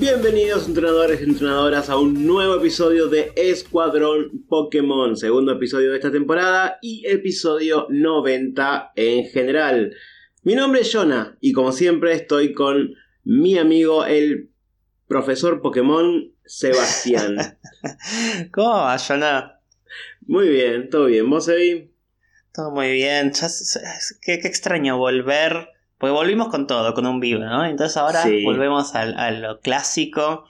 Bienvenidos entrenadores y entrenadoras a un nuevo episodio de Escuadrón Pokémon, segundo episodio de esta temporada y episodio 90 en general. Mi nombre es Jonah y como siempre estoy con mi amigo el profesor Pokémon Sebastián. ¿Cómo va, Jonah? Muy bien, todo bien. ¿Vos, Evi? Todo muy bien. qué, extraño volver. Porque volvimos con todo, con un vivo, ¿no? Entonces ahora volvemos a, lo clásico,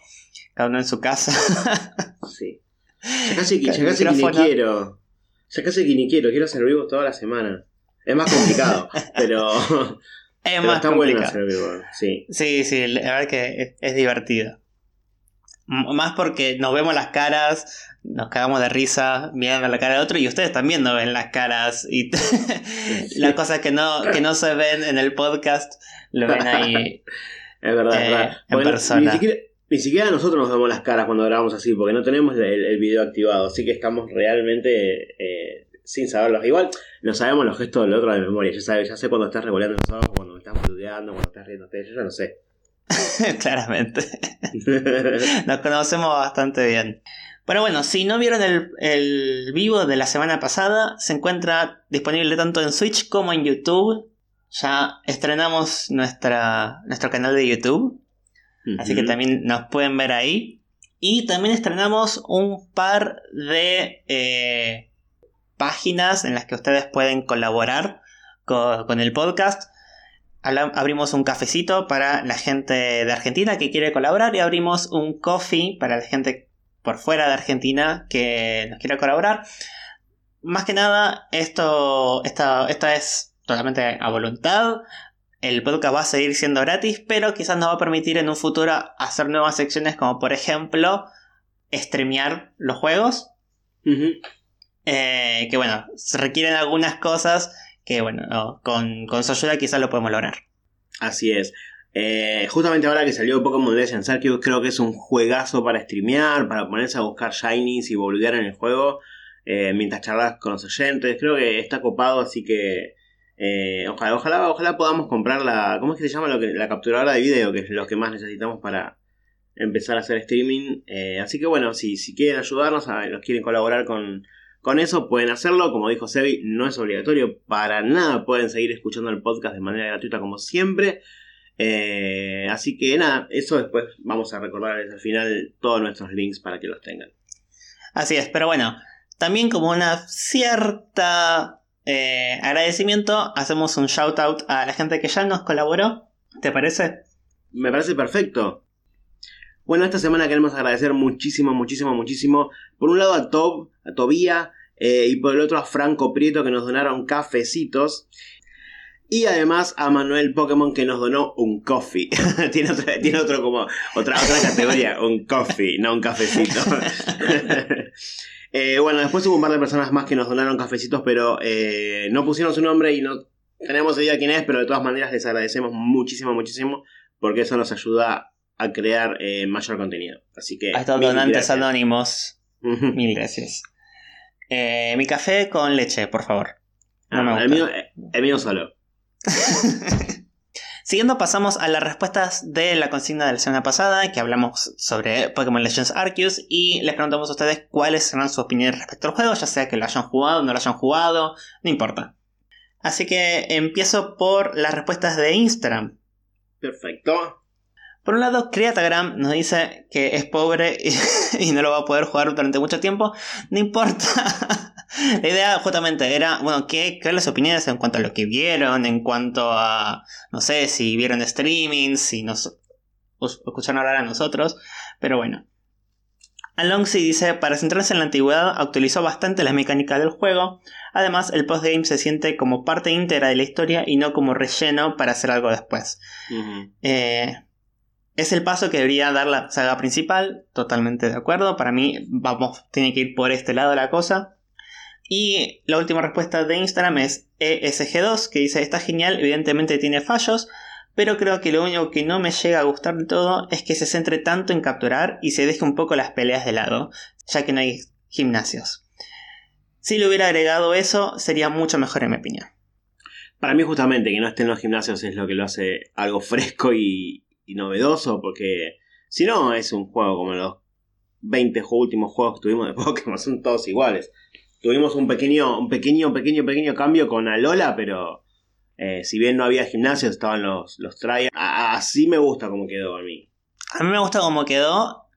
cada uno en su casa. sí. Ya casi, que ni quiero. Ya casi que ni quiero, quiero hacer vivo toda la semana. Es más complicado, pero. Es más está complicado. bueno hacer vivo, sí. Sí, sí, la verdad que es divertido. Más porque nos vemos las caras, nos cagamos de risa mirando la cara del otro y ustedes también nos ven las caras y las cosas que no, que no se ven en el podcast lo ven ahí. es verdad, es verdad. Eh, en persona. Ni siquiera, nosotros nos vemos las caras cuando grabamos así, porque no tenemos el, video activado, así que estamos realmente eh, sin saberlo. Igual no sabemos los gestos del otro de memoria, ya sabes, ya sé cuando estás revoleando los ojos, cuando estás boludeando, cuando estás riéndote, yo ya no sé. Claramente. Nos conocemos bastante bien. Pero bueno, si no vieron el, vivo de la semana pasada, se encuentra disponible tanto en Switch como en YouTube. Ya estrenamos nuestra, nuestro canal de YouTube. Así que también nos pueden ver ahí. Y también estrenamos un par de eh, páginas en las que ustedes pueden colaborar con el podcast abrimos un cafecito para la gente de Argentina que quiere colaborar y abrimos un coffee para la gente por fuera de Argentina que nos quiere colaborar. Más que nada, esto, esta, es totalmente a voluntad. El podcast va a seguir siendo gratis, pero quizás nos va a permitir en un futuro hacer nuevas secciones como por ejemplo streamear los juegos. Eh, que bueno, se requieren algunas cosas que bueno, con, con su ayuda quizás lo podemos lograr. Así es. Eh, justamente ahora que salió Pokémon Legends Arceus, creo que es un juegazo para streamear, para ponerse a buscar shinies y volver en el juego eh, mientras charlas con los oyentes. Creo que está copado, así que eh, ojalá, ojalá, ojalá podamos comprar la. ¿Cómo es que se llama? Lo que, la capturadora de video, que es lo que más necesitamos para empezar a hacer streaming. así que bueno, si, si quieren ayudarnos, a, nos quieren colaborar con, con eso pueden hacerlo, como dijo Sebi, no es obligatorio para nada, pueden seguir escuchando el podcast de manera gratuita como siempre. Eh, así que nada, eso después vamos a recordarles al final todos nuestros links para que los tengan. Así es, pero bueno, también como una cierta eh, agradecimiento, hacemos un shout out a la gente que ya nos colaboró. ¿Te parece? Me parece perfecto. Bueno, esta semana queremos agradecer muchísimo, muchísimo, muchísimo. Por un lado a Tob, a Tobía, eh, y por el otro a Franco Prieto que nos donaron cafecitos. Y además a Manuel Pokémon que nos donó un coffee. tiene, otro como otra, otra categoría, un coffee, no un cafecito. Eh, bueno, después hubo un par de personas más que nos donaron cafecitos, pero eh, no pusieron su nombre y no tenemos idea quién es, pero de todas maneras les agradecemos muchísimo, muchísimo, porque eso nos ayuda a crear mayor contenido. Así que... A estos donantes anónimos. Mil gracias. Eh, mi café con leche, por favor. Ah, el, mío, el mío solo. Siguiendo pasamos a las respuestas de la consigna de la semana pasada, que hablamos sobre Pokémon Legends Arceus y les preguntamos a ustedes cuáles serán sus opiniones respecto al juego, ya sea que lo hayan jugado no lo hayan jugado, no importa. Así que empiezo por las respuestas de Instagram. Perfecto. Por un lado, Creatagram nos dice que es pobre y, no lo va a poder jugar durante mucho tiempo. No importa. La idea justamente era, bueno, ¿qué, ¿qué las opiniones en cuanto a lo que vieron, en cuanto a, no sé, si vieron streaming, si nos escucharon hablar a nosotros, pero bueno. Alonsi dice, para centrarse en la antigüedad, actualizó bastante las mecánicas del juego. Además, el postgame se siente como parte íntegra de la historia y no como relleno para hacer algo después. eh, es el paso que debería dar la saga principal, totalmente de acuerdo. Para mí, vamos, tiene que ir por este lado la cosa. Y la última respuesta de Instagram es ESG2, que dice: Está genial, evidentemente tiene fallos, pero creo que lo único que no me llega a gustar de todo es que se centre tanto en capturar y se deje un poco las peleas de lado, ya que no hay gimnasios. Si le hubiera agregado eso, sería mucho mejor en mi opinión. Para mí, justamente, que no estén los gimnasios es lo que lo hace algo fresco y, y novedoso, porque Si no, es un juego como los 20 últimos juegos que tuvimos de Pokémon, son todos iguales. Tuvimos un pequeño, un pequeño, pequeño, pequeño cambio con Alola, pero eh, si bien no había gimnasios, estaban los, los trials. Así me gusta como quedó a mí. A mí me gusta como quedó.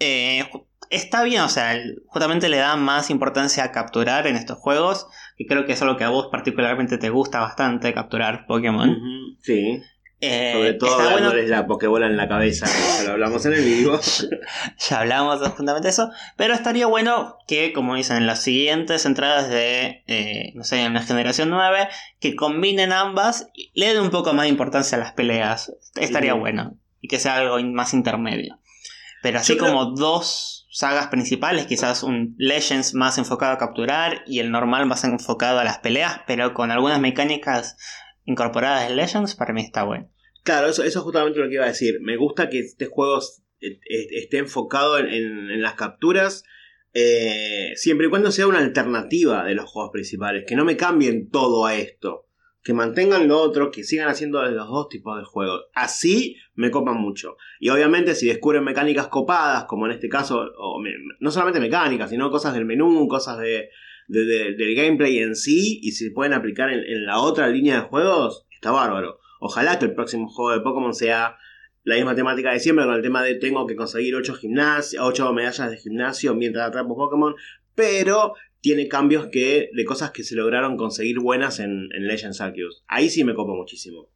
Eh, está bien, o sea, justamente le da más importancia a capturar en estos juegos. Y creo que es algo que a vos particularmente te gusta bastante, capturar Pokémon. sí. Eh, Sobre todo dándoles la Pokébola en la cabeza, lo hablamos en el vivo. ya hablamos justamente de eso. Pero estaría bueno que, como dicen, en las siguientes entradas de, eh, no sé, en la generación 9, que combinen ambas y le den un poco más de importancia a las peleas. Estaría bueno. Y que sea algo más intermedio. Pero así como dos sagas principales, quizás un Legends más enfocado a capturar y el normal más enfocado a las peleas, pero con algunas mecánicas incorporadas en Legends, para mí está bueno. Claro, eso, es justamente lo que iba a decir. Me gusta que este juego esté enfocado en, las capturas, eh, siempre y cuando sea una alternativa de los juegos principales, que no me cambien todo a esto. Que mantengan lo otro, que sigan haciendo los dos tipos de juegos. Así me copan mucho. Y obviamente si descubren mecánicas copadas, como en este caso, no solamente mecánicas, sino cosas del menú, cosas de, del gameplay en sí y si se pueden aplicar en, la otra línea de juegos, está bárbaro. Ojalá que el próximo juego de Pokémon sea la misma temática de siempre, con el tema de tengo que conseguir 8, 8 medallas de gimnasio mientras atrapo Pokémon, pero tiene cambios que de cosas que se lograron conseguir buenas en, Legends Arceus. Ahí sí me copo muchísimo.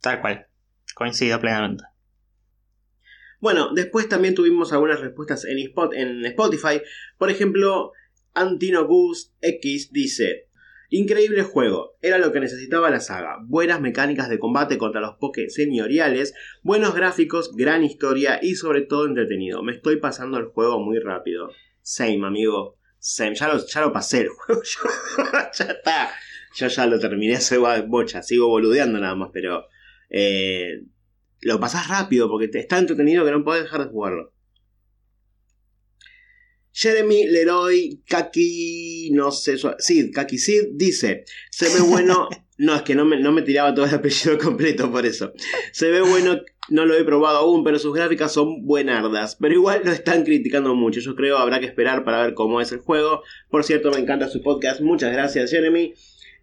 Tal cual, coincido plenamente. Bueno, después también tuvimos algunas respuestas en, en Spotify. Por ejemplo, Antinobus X dice: Increíble juego, era lo que necesitaba la saga. Buenas mecánicas de combate contra los Poké señoriales, buenos gráficos, gran historia y sobre todo entretenido. Me estoy pasando el juego muy rápido. Same, amigo. Same. Ya lo, ya lo pasé el juego. ya está. Yo ya lo terminé, soy bocha. Sigo boludeando nada más, pero. Eh, lo pasás rápido porque te está entretenido que no puedes dejar de jugarlo. Jeremy Leroy Kaki, no sé, sí, Kaki Sid dice, se ve bueno, no, es que no me, no me tiraba todo el apellido completo por eso. Se ve bueno, no lo he probado aún, pero sus gráficas son buenardas, pero igual lo están criticando mucho. Yo creo habrá que esperar para ver cómo es el juego. Por cierto, me encanta su podcast, muchas gracias Jeremy.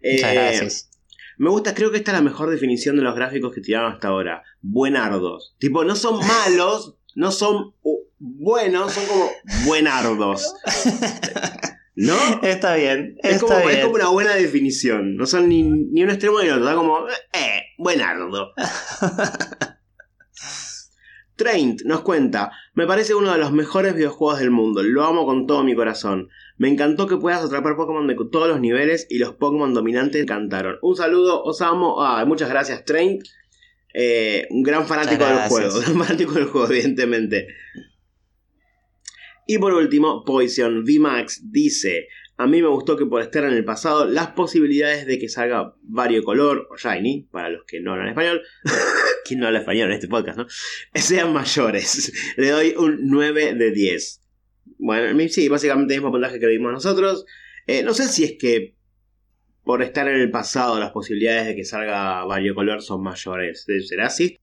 Muchas eh, gracias. Me gusta, creo que esta es la mejor definición de los gráficos que tiraron hasta ahora. Buenardos. Tipo, no son malos, no son buenos, son como buenardos. ¿No? Está bien. es, como, una buena definición. No son ni, ni un extremo ni otro. Está como, eh, buenardo. Traint nos cuenta, me parece uno de los mejores videojuegos del mundo, lo amo con todo mi corazón. Me encantó que puedas atrapar Pokémon de todos los niveles y los Pokémon dominantes cantaron. Un saludo, os amo. Ah, muchas gracias, Traint. Eh, un gran fanático del juego, gran fanático del juego, evidentemente. Y por último, Poison VMAX dice: A mí me gustó que por estar en el pasado, las posibilidades de que salga variocolor o shiny, para los que no hablan español, quien no habla español en este podcast, ¿no? Sean mayores. Le doy un 9 de 10. Bueno, sí, básicamente el mismo puntaje que dimos nosotros. Eh, no sé si es que por estar en el pasado las posibilidades de que salga variocolor son mayores. ¿Será así?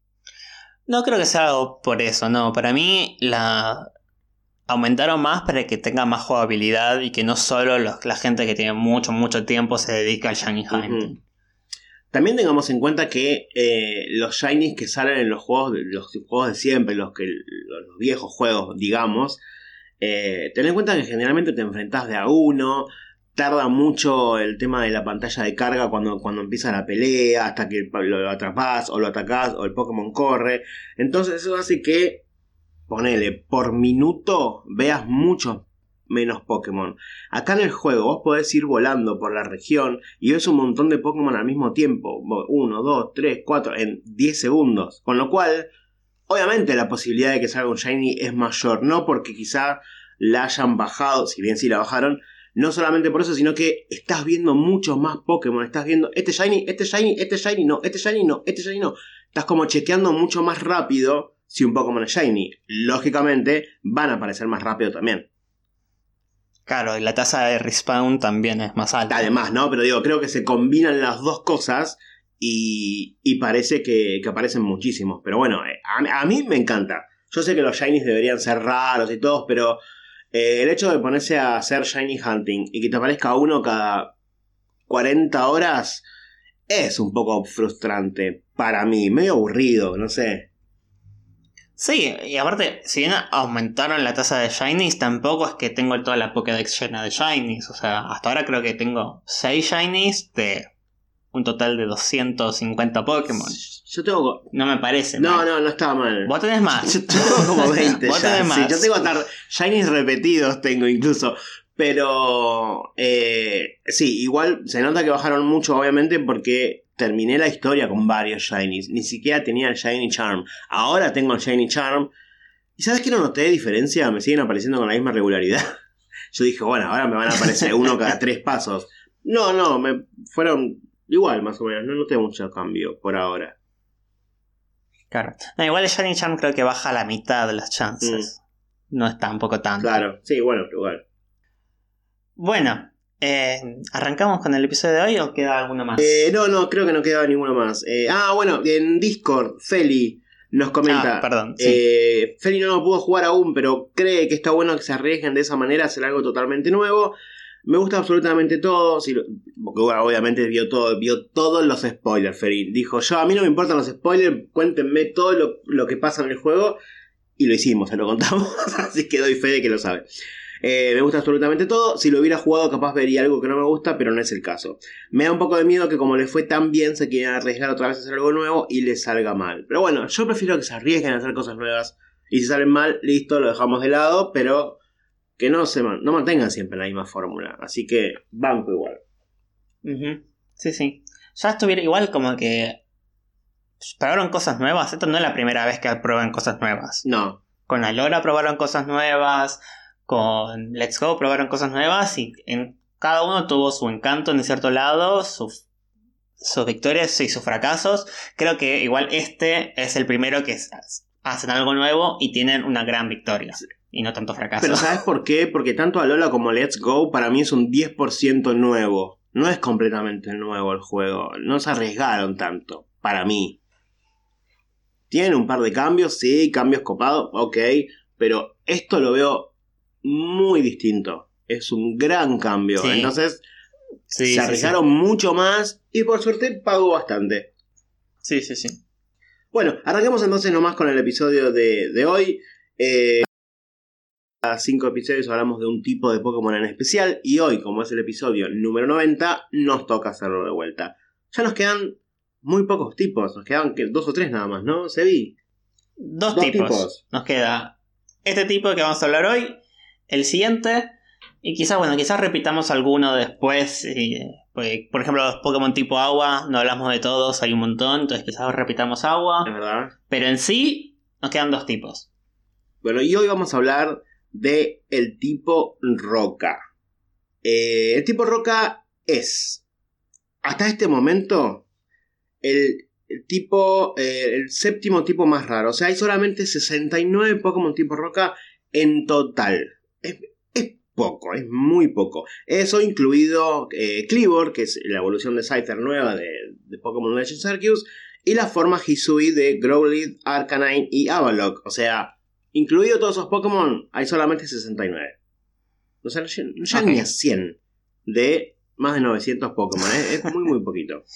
No creo que sea algo por eso, no. Para mí la, aumentaron más para que tenga más jugabilidad y que no solo la gente que tiene mucho, mucho tiempo se dedica al Shiny Hunting. También tengamos en cuenta que eh, los Shinies que salen en los juegos, los juegos de siempre, los, que, los viejos juegos, digamos, eh, ten en cuenta que generalmente te enfrentas de a uno, tarda mucho el tema de la pantalla de carga cuando, cuando empieza la pelea, hasta que lo atrapas o lo atacás o el Pokémon corre. Entonces eso hace que ponele, por minuto veas mucho menos Pokémon. Acá en el juego vos podés ir volando por la región y ves un montón de Pokémon al mismo tiempo. 1, 2, 3, 4, en 10 segundos. Con lo cual, obviamente la posibilidad de que salga un Shiny es mayor. No porque quizá la hayan bajado, si bien sí la bajaron. No solamente por eso, sino que estás viendo muchos más Pokémon. Estás viendo este Shiny, este Shiny, este Shiny, no, este Shiny, no, este Shiny, no. Estás como chequeando mucho más rápido si un Pokémon es Shiny. Lógicamente van a aparecer más rápido también. Claro, y la tasa de respawn también es más alta. Además, ¿no? Pero digo, creo que se combinan las dos cosas y, y parece que, que, aparecen muchísimos. Pero bueno, eh, a, mí me encanta. Yo sé que los Shinies deberían ser raros y todos, pero eh, el hecho de ponerse a hacer Shiny Hunting y que te aparezca uno cada 40 horas es un poco frustrante para mí, medio aburrido, no sé. Sí, y aparte, si bien aumentaron la tasa de Shinies, tampoco es que tengo toda la Pokédex llena de Shinies. O sea, hasta ahora creo que tengo 6 Shinies de un total de 250 Pokémon. Yo tengo. No me parece. No, mal. no, no estaba mal. Vos tenés más. Yo tengo como 20 Vos ya. tenés más. Sí, yo tengo hasta Shinies repetidos, tengo incluso. Pero. eh, sí, igual se nota que bajaron mucho, obviamente, porque terminé la historia con varios Shinies. Ni siquiera tenía el Shiny Charm. Ahora tengo el Shiny Charm. ¿Y sabes qué no noté diferencia? Me siguen apareciendo con la misma regularidad. Yo dije, bueno, ahora me van a aparecer uno cada tres pasos. No, no, me fueron igual más o menos. No noté mucho cambio por ahora. Claro. No, igual el Shiny Charm creo que baja a la mitad de las chances. No es tampoco tanto. Mm. Claro, sí, bueno, igual. Bueno, eh, ¿arrancamos con el episodio de hoy o queda alguno más? Eh, no, no, creo que no quedaba ninguno más. Eh, ah, bueno, en Discord, Feli nos comenta. Ah, perdón, sí. eh, Feli no lo pudo jugar aún, pero cree que está bueno que se arriesguen de esa manera a hacer algo totalmente nuevo. Me gusta absolutamente todo. si obviamente vio todo, vio todos los spoilers, Feli. Dijo, yo a mí no me importan los spoilers, cuéntenme todo lo, lo que pasa en el juego. Y lo hicimos, se lo contamos. Así que doy fe de que lo sabe. Eh, me gusta absolutamente todo. Si lo hubiera jugado, capaz vería algo que no me gusta, pero no es el caso. Me da un poco de miedo que, como le fue tan bien, se quieran arriesgar otra vez a hacer algo nuevo y les salga mal. Pero bueno, yo prefiero que se arriesguen a hacer cosas nuevas. Y si salen mal, listo, lo dejamos de lado, pero que no se man- no mantengan siempre la misma fórmula. Así que, banco igual. Sí, sí. Ya estuviera igual como que. Probaron cosas nuevas. Esto no es la primera vez que prueban cosas nuevas. No, Con Alora probaron cosas nuevas. Con Let's Go probaron cosas nuevas. Y en cada uno tuvo su encanto en cierto lado. Sus, sus victorias y sus fracasos. Creo que igual este es el primero que hacen algo nuevo y tienen una gran victoria. Y no tanto fracaso. pero ¿sabes por qué? Porque tanto Alola como Let's Go para mí es un 10% nuevo. No es completamente nuevo el juego. No se arriesgaron tanto, para mí. Tienen un par de cambios, sí, cambios copados, ok. Pero esto lo veo muy distinto. Es un gran cambio. Sí. Entonces, Sí, se sí, arriesgaron mucho más y por suerte pagó bastante. Sí, sí, sí. sí. Bueno, arranquemos entonces nomás con el episodio de, de hoy. Eh, a cinco episodios hablamos de un tipo de Pokémon en especial y hoy, como es el episodio número 90, nos toca hacerlo de vuelta. Ya nos quedan muy pocos tipos, nos quedan que dos o tres nada más, ¿no? Se vi. Dos, Dos tipos. tipos. Nos queda este tipo que vamos a hablar hoy, el siguiente, y quizás, bueno, quizás repitamos alguno después. y, pues, por ejemplo, los Pokémon tipo agua, no hablamos de todos, hay un montón, entonces quizás repitamos agua. Es verdad. Pero en sí, nos quedan dos tipos. Bueno, y hoy vamos a hablar de el tipo roca. Eh, el tipo roca es, hasta este momento, el, el tipo, eh, el séptimo tipo más raro. O sea, hay solamente 69 Pokémon tipo roca en total. Es, es poco, es muy poco. Eso incluido eh, Cleavor, que es la evolución de Scyther nueva de, de Pokémon Legends Arceus, y la forma Hisui de Growlithe, Arcanine y Avalok. O sea, incluido todos esos Pokémon, hay solamente 69. O sea, no lleg- no llegan ni a 100 de más de 900 Pokémon. ¿eh? Es muy, muy poquito.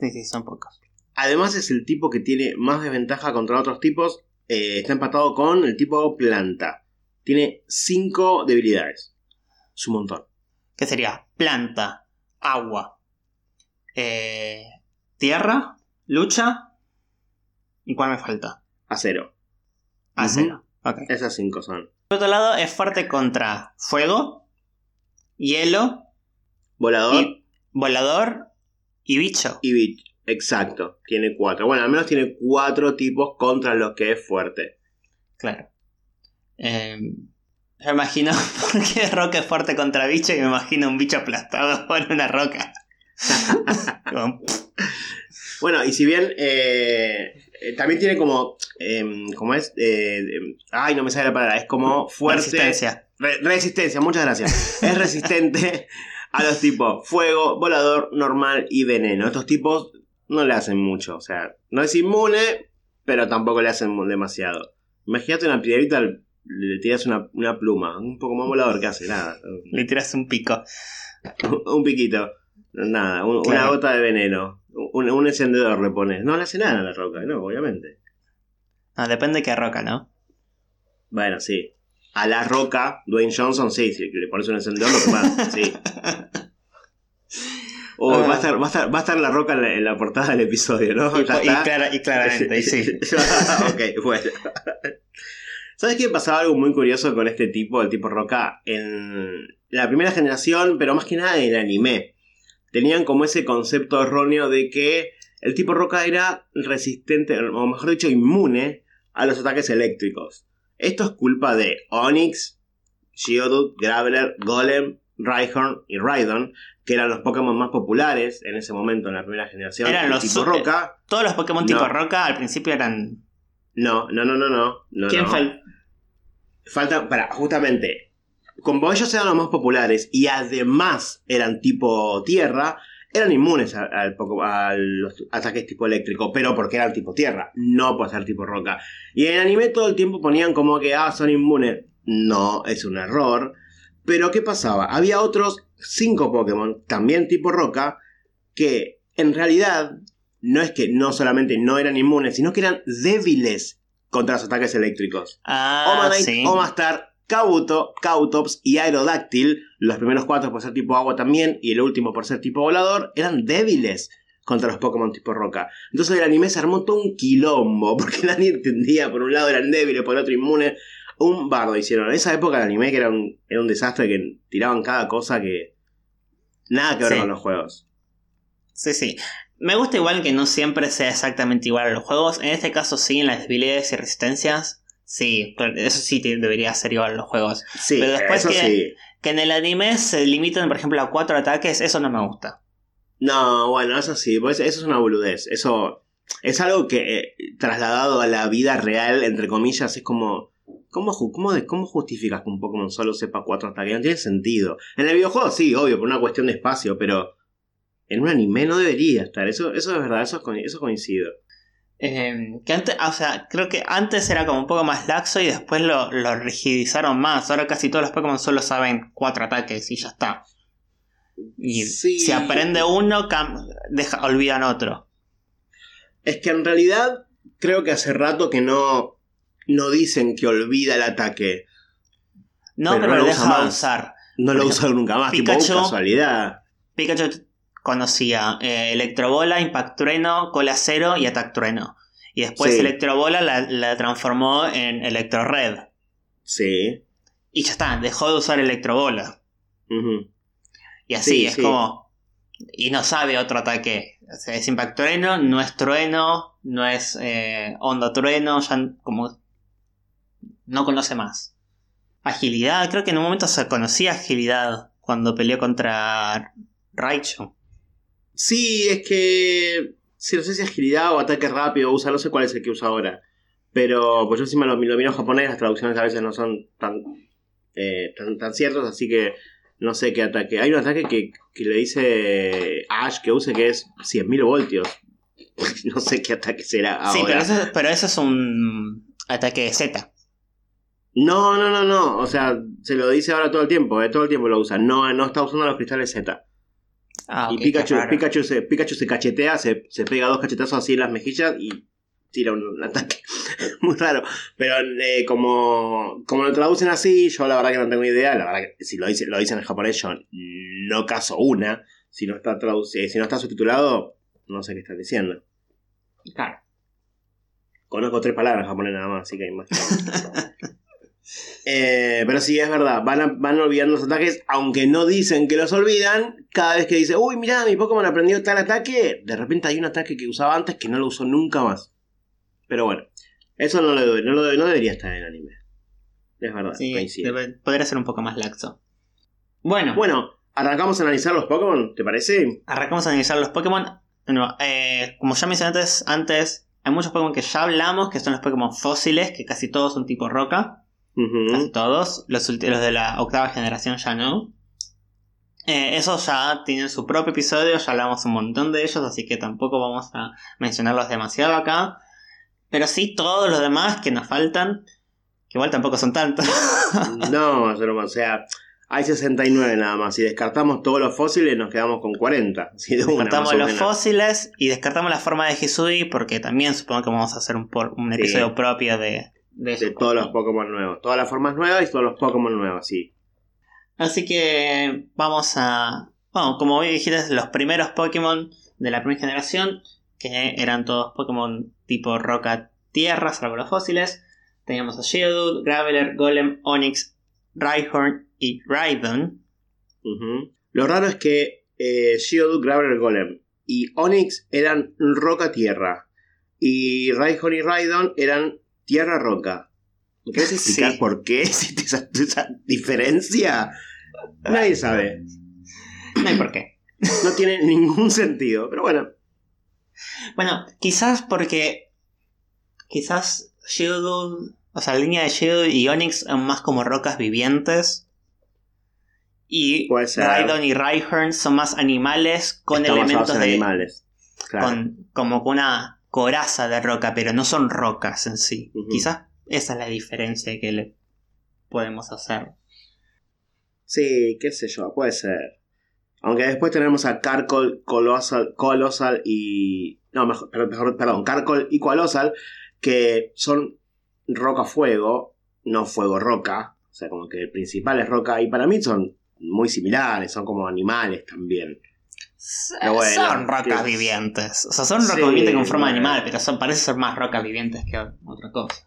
Sí, sí, son pocos. Además es el tipo que tiene más desventaja contra otros tipos. eh, está empatado con el tipo planta. Tiene 5 debilidades. Es un montón. ¿Qué sería? Planta, agua, eh, tierra, lucha. ¿Y cuál me falta? Acero. Ok. Esas 5 son. Por otro lado, es fuerte contra fuego, hielo, Volador y volador y bicho. y Bit. Exacto. Tiene 4. Bueno, al menos tiene 4 tipos contra los que es fuerte. Claro. Eh, yo imagino, porque roca es fuerte contra bicho, y me imagino un bicho aplastado por una roca. Bueno, y si bien eh, eh, también tiene como. ¿Cómo es? Eh, em, ay, no me sale la palabra. Es como fuerte. Resistencia. Re- resistencia, muchas gracias. Es resistente a los tipos fuego, volador, normal y veneno. Estos tipos no le hacen mucho. O sea, no es inmune, pero tampoco le hacen demasiado. Imagínate una piedrita, le tiras una, una pluma, un poco más volador que hace, nada. Le tiras un pico. un piquito, nada, un- una gota de veneno, un, un encendedor le pones. No le hace nada a la roca, no, obviamente. Ah, depende de qué roca, ¿no? Bueno, sí. A la roca, Dwayne Johnson, sí, si le pones un encendedor, lo quemás, sí. Oh, Ah. va, a estar, va, a estar, va a estar la roca en la, en la portada del episodio, ¿no? Y, y clara- y claramente, y sí. ok, bueno. ¿Sabes qué pasaba algo muy curioso con este tipo, el tipo Roca? En la primera generación, pero más que nada en el anime. Tenían como ese concepto erróneo de que el tipo Roca era resistente, o mejor dicho, inmune a los ataques eléctricos. Esto es culpa de Onix, Geodude, Graveler, Golem, Rhyhorn y Rhydon, que eran los Pokémon más populares en ese momento en la primera generación. Eran los tipo su- Roca. Todos los Pokémon No. tipo roca al principio eran. No, no, no, no, no. no ¿Quién no. el- Falta, para, justamente, como ellos eran los más populares y además eran tipo tierra, eran inmunes a, al poco- a los ataques tipo eléctrico, pero porque eran tipo tierra, no por ser tipo roca. Y en el anime todo el tiempo ponían como que, ah, son inmunes. No, es un error. Pero ¿qué pasaba? Había otros cinco Pokémon, también tipo roca, que en realidad no es que no solamente no eran inmunes, sino que eran débiles contra los ataques eléctricos. Ah, Omanite, sí. Omastar, Kabuto, Kautops y Aerodactyl, los primeros cuatro por ser tipo agua también, y el último por ser tipo volador, eran débiles contra los Pokémon tipo roca. Entonces el anime se armó todo un quilombo, porque nadie entendía, por un lado eran débiles, por el otro inmunes. Un bardo hicieron. En esa época el anime que era un, era un desastre, que tiraban cada cosa que... Nada que ver Sí. con los juegos. Sí, sí. Me gusta igual que no siempre sea exactamente igual a los juegos. En este caso sí, en las debilidades y resistencias. Sí, eso sí debería ser igual los juegos. Sí, Pero después eso que- sí. Que en el anime se limiten, por ejemplo, a cuatro ataques, eso no me gusta. No, bueno, eso sí, pues eso es una boludez. Eso es algo que eh, trasladado a la vida real, entre comillas, es como. ¿Cómo, cómo, ¿Cómo justificas que un Pokémon solo sepa cuatro ataques? No tiene sentido. En el videojuego sí, obvio, por una cuestión de espacio, pero en un anime no debería estar. Eso, eso es verdad, eso, eso coincido. Eh, que antes, o sea, creo que antes era como un poco más laxo y después lo, lo rigidizaron más. Ahora casi todos los Pokémon solo saben cuatro ataques y ya está. Y Sí. si aprende uno, deja, olvidan otro. Es que en realidad creo que hace rato que no, no dicen que olvida el ataque. No, Pero pero, no lo deja usa usar. No lo usan nunca más, tipo, Pikachu- oh, casualidad. Pikachu conocía eh, Electrobola, Impact Trueno, Cola Cero y Attack Trueno. Y después Sí. Electrobola la, la transformó en Electro Red. Sí. Y ya está, dejó de usar Electrobola. ujú. Y así, Sí, es sí. como. Y no sabe otro ataque. O sea, es Impact Trueno, no es Trueno, no es eh, Onda Trueno, ya como. No conoce más. Agilidad, creo que en un momento se conocía agilidad cuando peleó contra Raichu. Sí, es que. Sí, no sé si agilidad o ataque rápido usa, no sé cuál es el que usa ahora. Pero pues yo encima lo, lo miro en japonés, las traducciones a veces no son tan, eh, tan, tan ciertos, así que no sé qué ataque. Hay un ataque que, que le dice Ash que use que es 100.000 voltios. no sé qué ataque será ahora. Sí, pero eso, pero eso es un ataque de Z. No, no, no, no. O sea, se lo dice ahora todo el tiempo, eh, todo el tiempo lo usa. No, no está usando los cristales Z. Ah, y Pikachu. Pikachu, se, Pikachu se cachetea, se, se pega dos cachetazos así en las mejillas y tira un ataque. Muy raro. Pero eh, como, como lo traducen así, yo la verdad que no tengo idea. La verdad que si lo, dice, lo dicen en japonés, yo no caso una. Si no está traducido, si no está subtitulado, no sé qué están diciendo. Claro. Conozco tres palabras en japonés nada más, así que hay más. Eh, pero sí, es verdad, van, a- van olvidando los ataques, aunque no dicen que los olvidan, cada vez que dice, uy, mirá, mi Pokémon aprendió tal ataque, de repente hay un ataque que usaba antes que no lo usó nunca más. Pero bueno, eso no, lo, no, lo- no debería estar en el anime. Es verdad, Sí, debe- podría ser un poco más laxo. Bueno, Bueno, arrancamos a analizar los Pokémon, ¿te parece? arrancamos a analizar los Pokémon. Bueno, eh, como ya mencioné antes, antes, hay muchos Pokémon que ya hablamos, que son los Pokémon fósiles, que casi todos son tipo roca. Casi todos. Los, los de la octava generación ya no. Eh, esos ya tienen su propio episodio, ya hablamos un montón de ellos, así que tampoco vamos a mencionarlos demasiado acá. Pero sí, todos los demás que nos faltan. igual tampoco son tantos. no, o sea, hay 69 nada más. Si descartamos todos los fósiles, nos quedamos con 40. Si descartamos los fósiles y descartamos la forma de Hisui, porque también supongo que vamos a hacer un, un episodio propio de, de, todos los Pokémon nuevos. Todas las formas nuevas y todos los Pokémon nuevos, sí. Así que vamos a. Bueno, como dijiste, los primeros Pokémon de la primera generación, que eran todos Pokémon tipo roca tierra, salvo los fósiles. Teníamos a Geodude, Graveler, Golem, Onix, Rhyhorn y Rhydon. Lo raro es que eh, Geodude, Graveler, Golem y Onix eran roca tierra. Y Rhyhorn y Rhydon eran tierra roca. ¿Me explicar por qué existe esa, diferencia? Nadie sabe. No hay por qué. No tiene ningún sentido, pero bueno. Bueno, quizás porque. Quizás Geodude. O sea, la línea de Geodude y Onix son más como rocas vivientes. Y Rhydon y Rhyhorn son más animales con elementos de. animales. Con, como con una coraza de roca, pero no son rocas en sí. Quizás esa es la diferencia que le podemos hacer. Sí, qué sé yo, puede ser. Aunque después tenemos a Carcol, Colossal, Colossal y. No, mejor, perdón, Carcol y Colosal, que son roca-fuego, no fuego-roca. O sea, como que el principal es roca, y para mí son muy similares, son como animales también son rocas vivientes. O sea, son rocas vivientes con forma de animal, pero son, parece ser más rocas vivientes que otra cosa.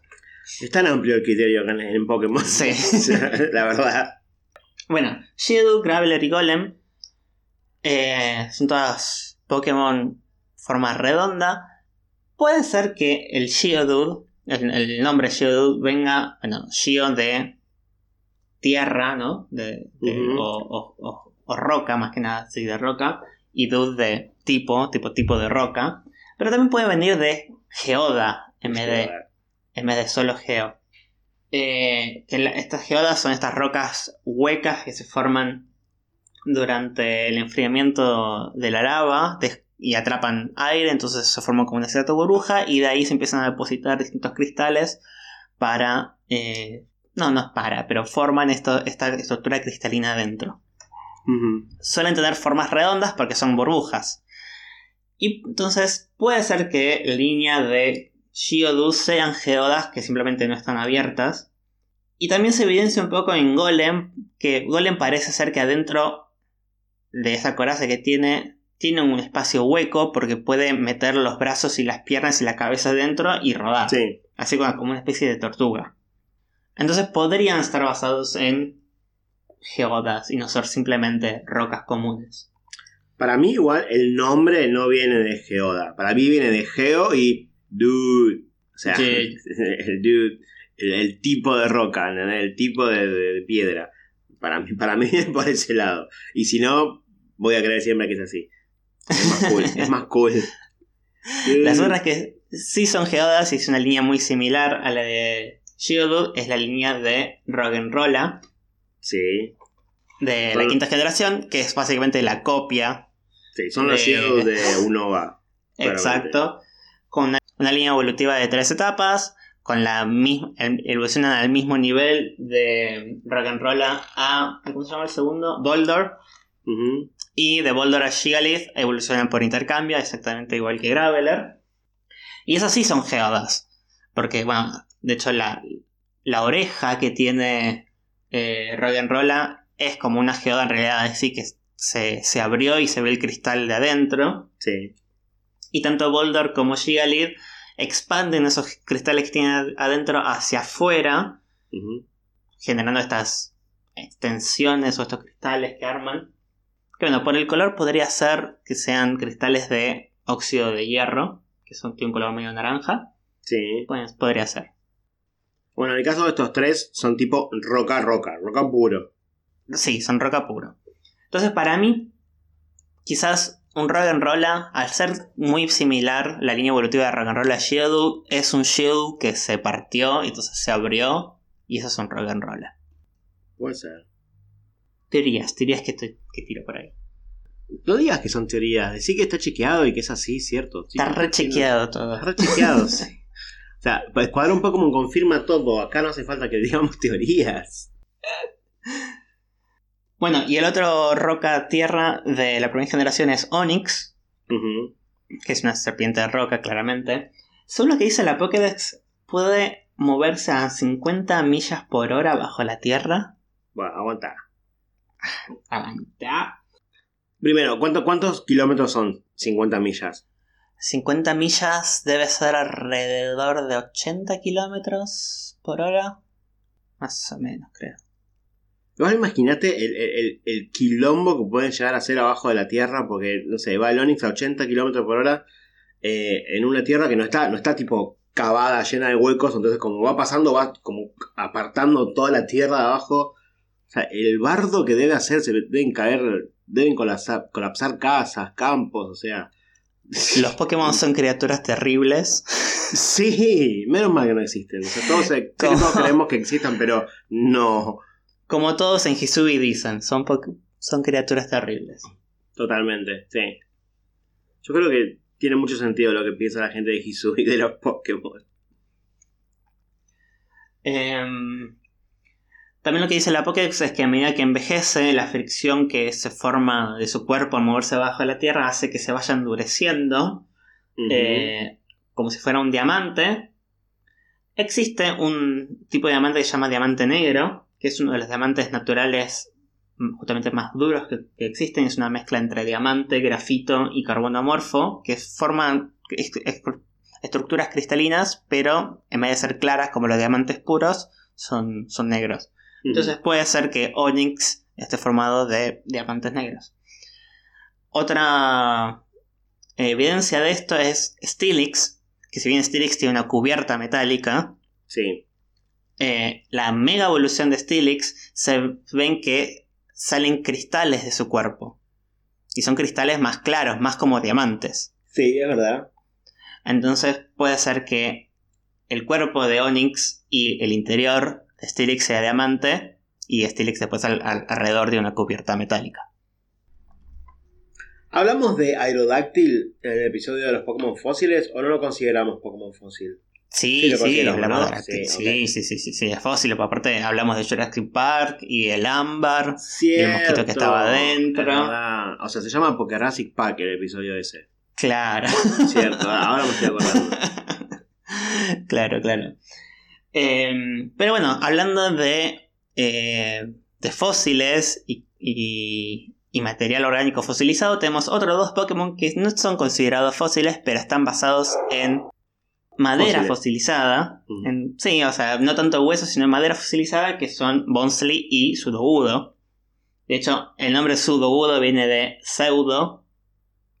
Es tan amplio el criterio en, Pokémon. Sí. la verdad. Bueno, Geodude, Graveler y Golem eh, son todas Pokémon forma redonda. Puede ser que el Geodude, el, nombre Geodude, venga, bueno, Geo de tierra, ¿no? De, o, roca, más que nada, sí, de roca y dude de tipo, tipo tipo de roca, pero también puede venir de geoda en vez de, en vez de solo geo. Eh, que estas geodas son estas rocas huecas que se forman durante el enfriamiento de la lava y atrapan aire, entonces se forman como una cierta burbuja y de ahí se empiezan a depositar distintos cristales para... Eh, no, no es para, pero forman esta estructura cristalina Suelen tener formas redondas porque son burbujas. Y entonces puede ser que la línea de Geodude sean geodas que simplemente no están abiertas. Y también se evidencia un poco en Golem, que Golem parece ser que adentro de esa coraza que tiene, tiene un espacio hueco porque puede meter los brazos y las piernas y la cabeza dentro y rodar. Así como, como una especie de tortuga. Entonces podrían estar basados en geodas y no ser simplemente rocas comunes. Para mí igual el nombre no viene de geoda. Para mí viene de geo y dude. O sea, el dude, el, tipo de roca, el tipo de, piedra. Para mí, para mí es por ese lado. Y si no, voy a creer siempre que es así. Es más cool. es más cool. Las otras que sí son geodas y es una línea muy similar a la de Geodude es la línea de Roggenrola, Sí. De la quinta generación, que es básicamente la copia. Sí, son los de, de Unova. Exacto. Con una, línea evolutiva de tres etapas. Con la misma. Evolucionan al mismo nivel de Rock'n'Rolla a. ¿Cómo se llama el segundo? Boldor. Y de Boldor a Gigalith evolucionan por intercambio, exactamente igual que Graveler. Y esas sí son geodas. Porque, bueno, de hecho, la, la oreja que tiene eh, Rolla es como una geoda en realidad, decir, que se, abrió y se ve el cristal de adentro. Sí. Y tanto Boulder como Gigalith expanden esos cristales que tienen adentro hacia afuera, generando estas extensiones o estos cristales que arman. Que bueno, por el color podría ser que sean cristales de óxido de hierro, que son, un color medio naranja. Sí. Pues, podría ser. Bueno, en el caso de estos tres son tipo roca roca, roca puro. Sí, son roca puro. Entonces, para mí, quizás un Rock'n'Rolla, al ser muy similar la línea evolutiva de Rock'n'Rolla a Geodude, es un Geodude que se partió y entonces se abrió y eso es un Rock'n'Rolla. Puede ser. Teorías, teorías que, que tiro por ahí. No digas que son teorías, decir que está chequeado y que es así, cierto. está rechequeado todo. Está rechequeado, sí. Sea, Escuadrón Pokémon confirma todo. Acá no hace falta que digamos teorías. Bueno, y el otro roca tierra de la primera generación es Onix, que es una serpiente de roca, claramente. Según lo que dice la Pokédex, puede moverse a 50 millas por hora bajo la tierra. Bueno, aguanta. Aguanta. Primero, ¿cuánto- ¿cuántos kilómetros son 50 millas? 50 millas debe ser alrededor de 80 kilómetros por hora. Más o menos, creo. Igual imagínate el, el- el- quilombo que pueden llegar a hacer abajo de la Tierra, porque, no sé, va el Onix a 80 kilómetros por hora eh, en una Tierra que no está, no está tipo cavada, llena de huecos, entonces como va pasando, va como apartando toda la Tierra de abajo. O sea, el bardo que debe hacer, se deben caer, deben colapsar, colapsar casas, campos, o sea... Los Pokémon son criaturas terribles. Sí, menos mal que no existen. O sea, todos, creemos que existan, pero no. Como todos en Hisubi dicen, son, son criaturas terribles. Totalmente, sí. Yo creo que tiene mucho sentido lo que piensa la gente de Hisui de los Pokémon. Em, también lo que dice la Pokédex es que a medida que envejece, la fricción que se forma de su cuerpo al moverse bajo de la Tierra hace que se vaya endureciendo, eh, como si fuera un diamante. Existe un tipo de diamante que se llama diamante negro, que es uno de los diamantes naturales mm, justamente más duros que, que existen. Es una mezcla entre diamante, grafito y carbono amorfo, que forman est- est- estructuras cristalinas, pero en vez de ser claras como los diamantes puros, son, son negros. Entonces puede ser que Onyx esté formado de diamantes negros. Otra eh, evidencia de esto es Steelix, que si bien Steelix tiene una cubierta metálica, Sí. eh, la mega evolución de Steelix se ven que salen cristales de su cuerpo. Y son cristales más claros, más como diamantes. Sí, es verdad. Entonces puede ser que el cuerpo de Onyx y el interior Steelix sea diamante y Steelix después al- al- alrededor de una cubierta metálica. ¿Hablamos de Aerodactyl en el episodio de los Pokémon fósiles o no lo consideramos Pokémon fósil? Sí, Sí, lo sí, hablamos ¿no? de Sí, sí, sí, sí, sí, sí, es fósil, pero aparte hablamos de Jurassic Park y el ámbar. Cierto. el mosquito que estaba adentro. O sea, se llama Pokerasic Pack el episodio ese. Claro. Cierto, ahora me estoy acordando. claro, claro. Eh, pero bueno, hablando de, eh, de fósiles y, y- y material orgánico fosilizado, tenemos otros dos Pokémon que no son considerados fósiles, pero están basados en madera Fósiles. fosilizada. Mm. En- sí, o sea, no tanto hueso, sino madera fosilizada, que son Bonsley y Sudowoodo. De hecho, el nombre Sudowoodo viene de pseudo,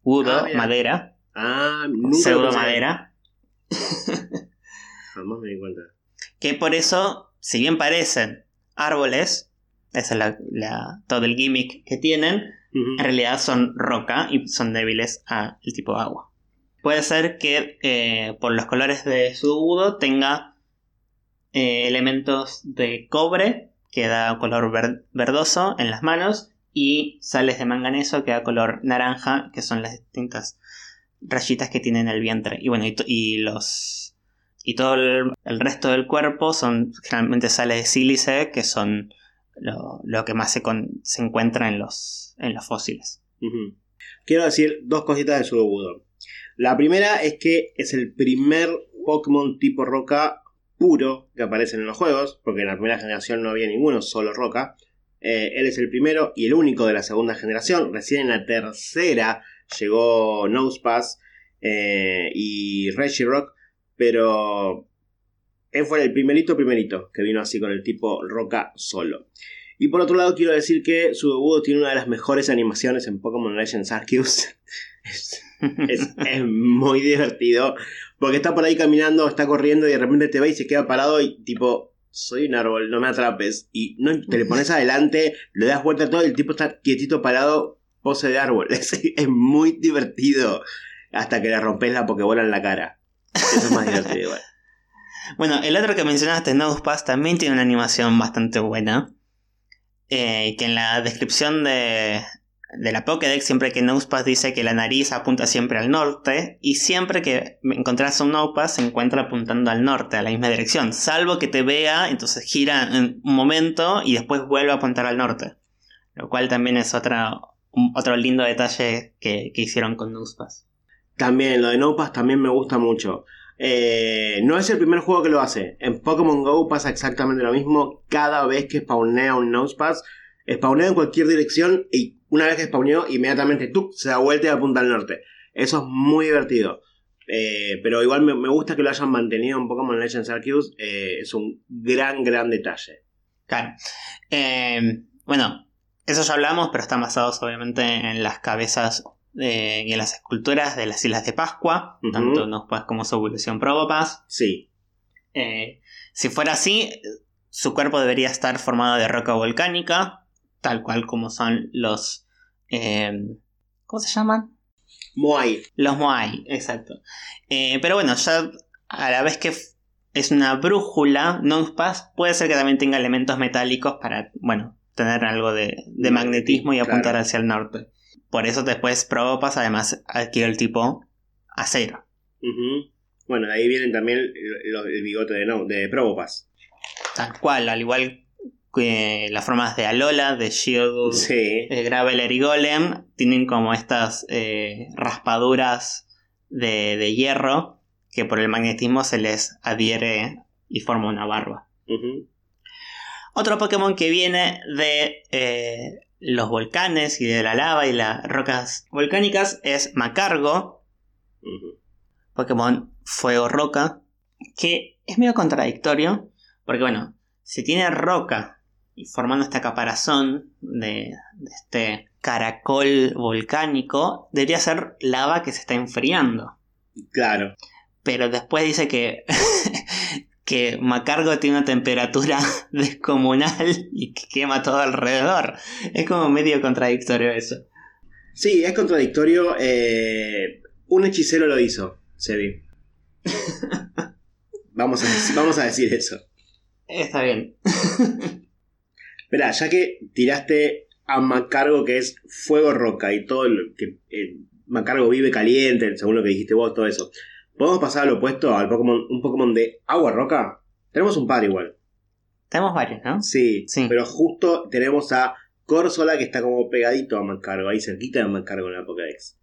Udo, Ah, madera, Ah, nunca pseudo madera. Jamás me di cuenta. Que por eso, si bien parecen árboles, esa es la, la- todo el gimmick que tienen, en realidad son roca y son débiles al tipo de agua. Puede ser que eh, por los colores de su udo tenga eh, elementos de cobre que da color ver- verdoso en las manos y sales de manganeso que da color naranja que son las distintas rayitas que tiene en el vientre y bueno y los y todo el, resto del cuerpo son generalmente sales de sílice que son lo, lo que más se, con- se encuentra en los, en los fósiles. Quiero decir dos cositas de Sudowoodo. La primera es que es el primer Pokémon tipo roca puro que aparece en los juegos, porque en la primera generación no había ninguno, solo roca. Eh, él es el primero y el único de la segunda generación. Recién en la tercera llegó Nosepass eh, y Regirock, pero él fue el primerito primerito que vino así con el tipo roca solo. Y por otro lado quiero decir que Sudowoodo tiene una de las mejores animaciones en Pokémon Legends Arceus. es muy divertido. Porque está por ahí caminando, está corriendo y de repente te ve y se queda parado y tipo, soy un árbol, no me atrapes. Y no, te le pones adelante, le das vuelta a todo y el tipo está quietito parado, pose de árbol. Es, es muy divertido. Hasta que le rompes la Pokébola en la cara. Es más divertido igual. Bueno, el otro que mencionaste, Nosepass, también tiene una animación bastante buena. eh, que en la descripción de, de la Pokédex, siempre que Nosepass dice que la nariz apunta siempre al norte, y siempre que encontrás un Nosepass se encuentra apuntando al norte, a la misma dirección, salvo que te vea, entonces gira un momento y después vuelve a apuntar al norte. Lo cual también es otra, otro lindo detalle que, hicieron con Nosepass. También, lo de Nosepass también me gusta mucho. Eh, no es el primer juego que lo hace. En Pokémon Go pasa exactamente lo mismo. Cada vez que spawnea un Nosepass, spawnea en cualquier dirección y una vez que spawneó, inmediatamente tú se da vuelta y apunta al norte. Eso es muy divertido. Eh, pero igual me, gusta que lo hayan mantenido en Pokémon Legends Arceus. Eh, es un gran, gran detalle. Claro. bueno, eso ya hablamos, pero están basados obviamente en las cabezas y en las esculturas de las Islas de Pascua, tanto Nospas como su evolución Probopass. Sí. Eh, si fuera así, su cuerpo debería estar formado de roca volcánica, tal cual como son los... Eh, ¿Cómo se llaman? Moai. Los Moai, exacto. Eh, pero bueno, ya a la vez que es una brújula, Nospas puede ser que también tenga elementos metálicos para, bueno, tener algo de, magnetismo y apuntar hacia el norte. Por eso después Probopass además adquiere el tipo acero. Bueno, ahí vienen también el, bigote de, no, de Probopass. Tal cual, al igual que las formas de Alola, de Shield, de Graveler y Golem, tienen como estas eh, raspaduras de, hierro que por el magnetismo se les adhiere y forma una barba. Otro Pokémon que viene de eh, los volcanes y de la lava y las rocas volcánicas es Macargo. Pokémon Fuego Roca. Que es medio contradictorio. Porque bueno, si tiene roca y formando esta caparazón de, de este caracol volcánico, debería ser lava que se está enfriando. Claro. Pero después dice que que Macargo tiene una temperatura descomunal y que quema todo alrededor. Es como medio contradictorio eso. Sí, es contradictorio. Eh, un hechicero lo hizo, Sebi. vamos, a, vamos a decir eso. Está bien. Espera, ya que tiraste a Macargo que es fuego roca y todo lo que eh, Macargo vive caliente, según lo que dijiste vos, todo eso. ¿Podemos pasar al opuesto, al Pokémon, un Pokémon de agua roca? Tenemos un par igual. Tenemos varios, ¿no? Sí, sí. pero justo tenemos a Corsola que está como pegadito a Mancargo, ahí cerquita de Mancargo en la Pokédex.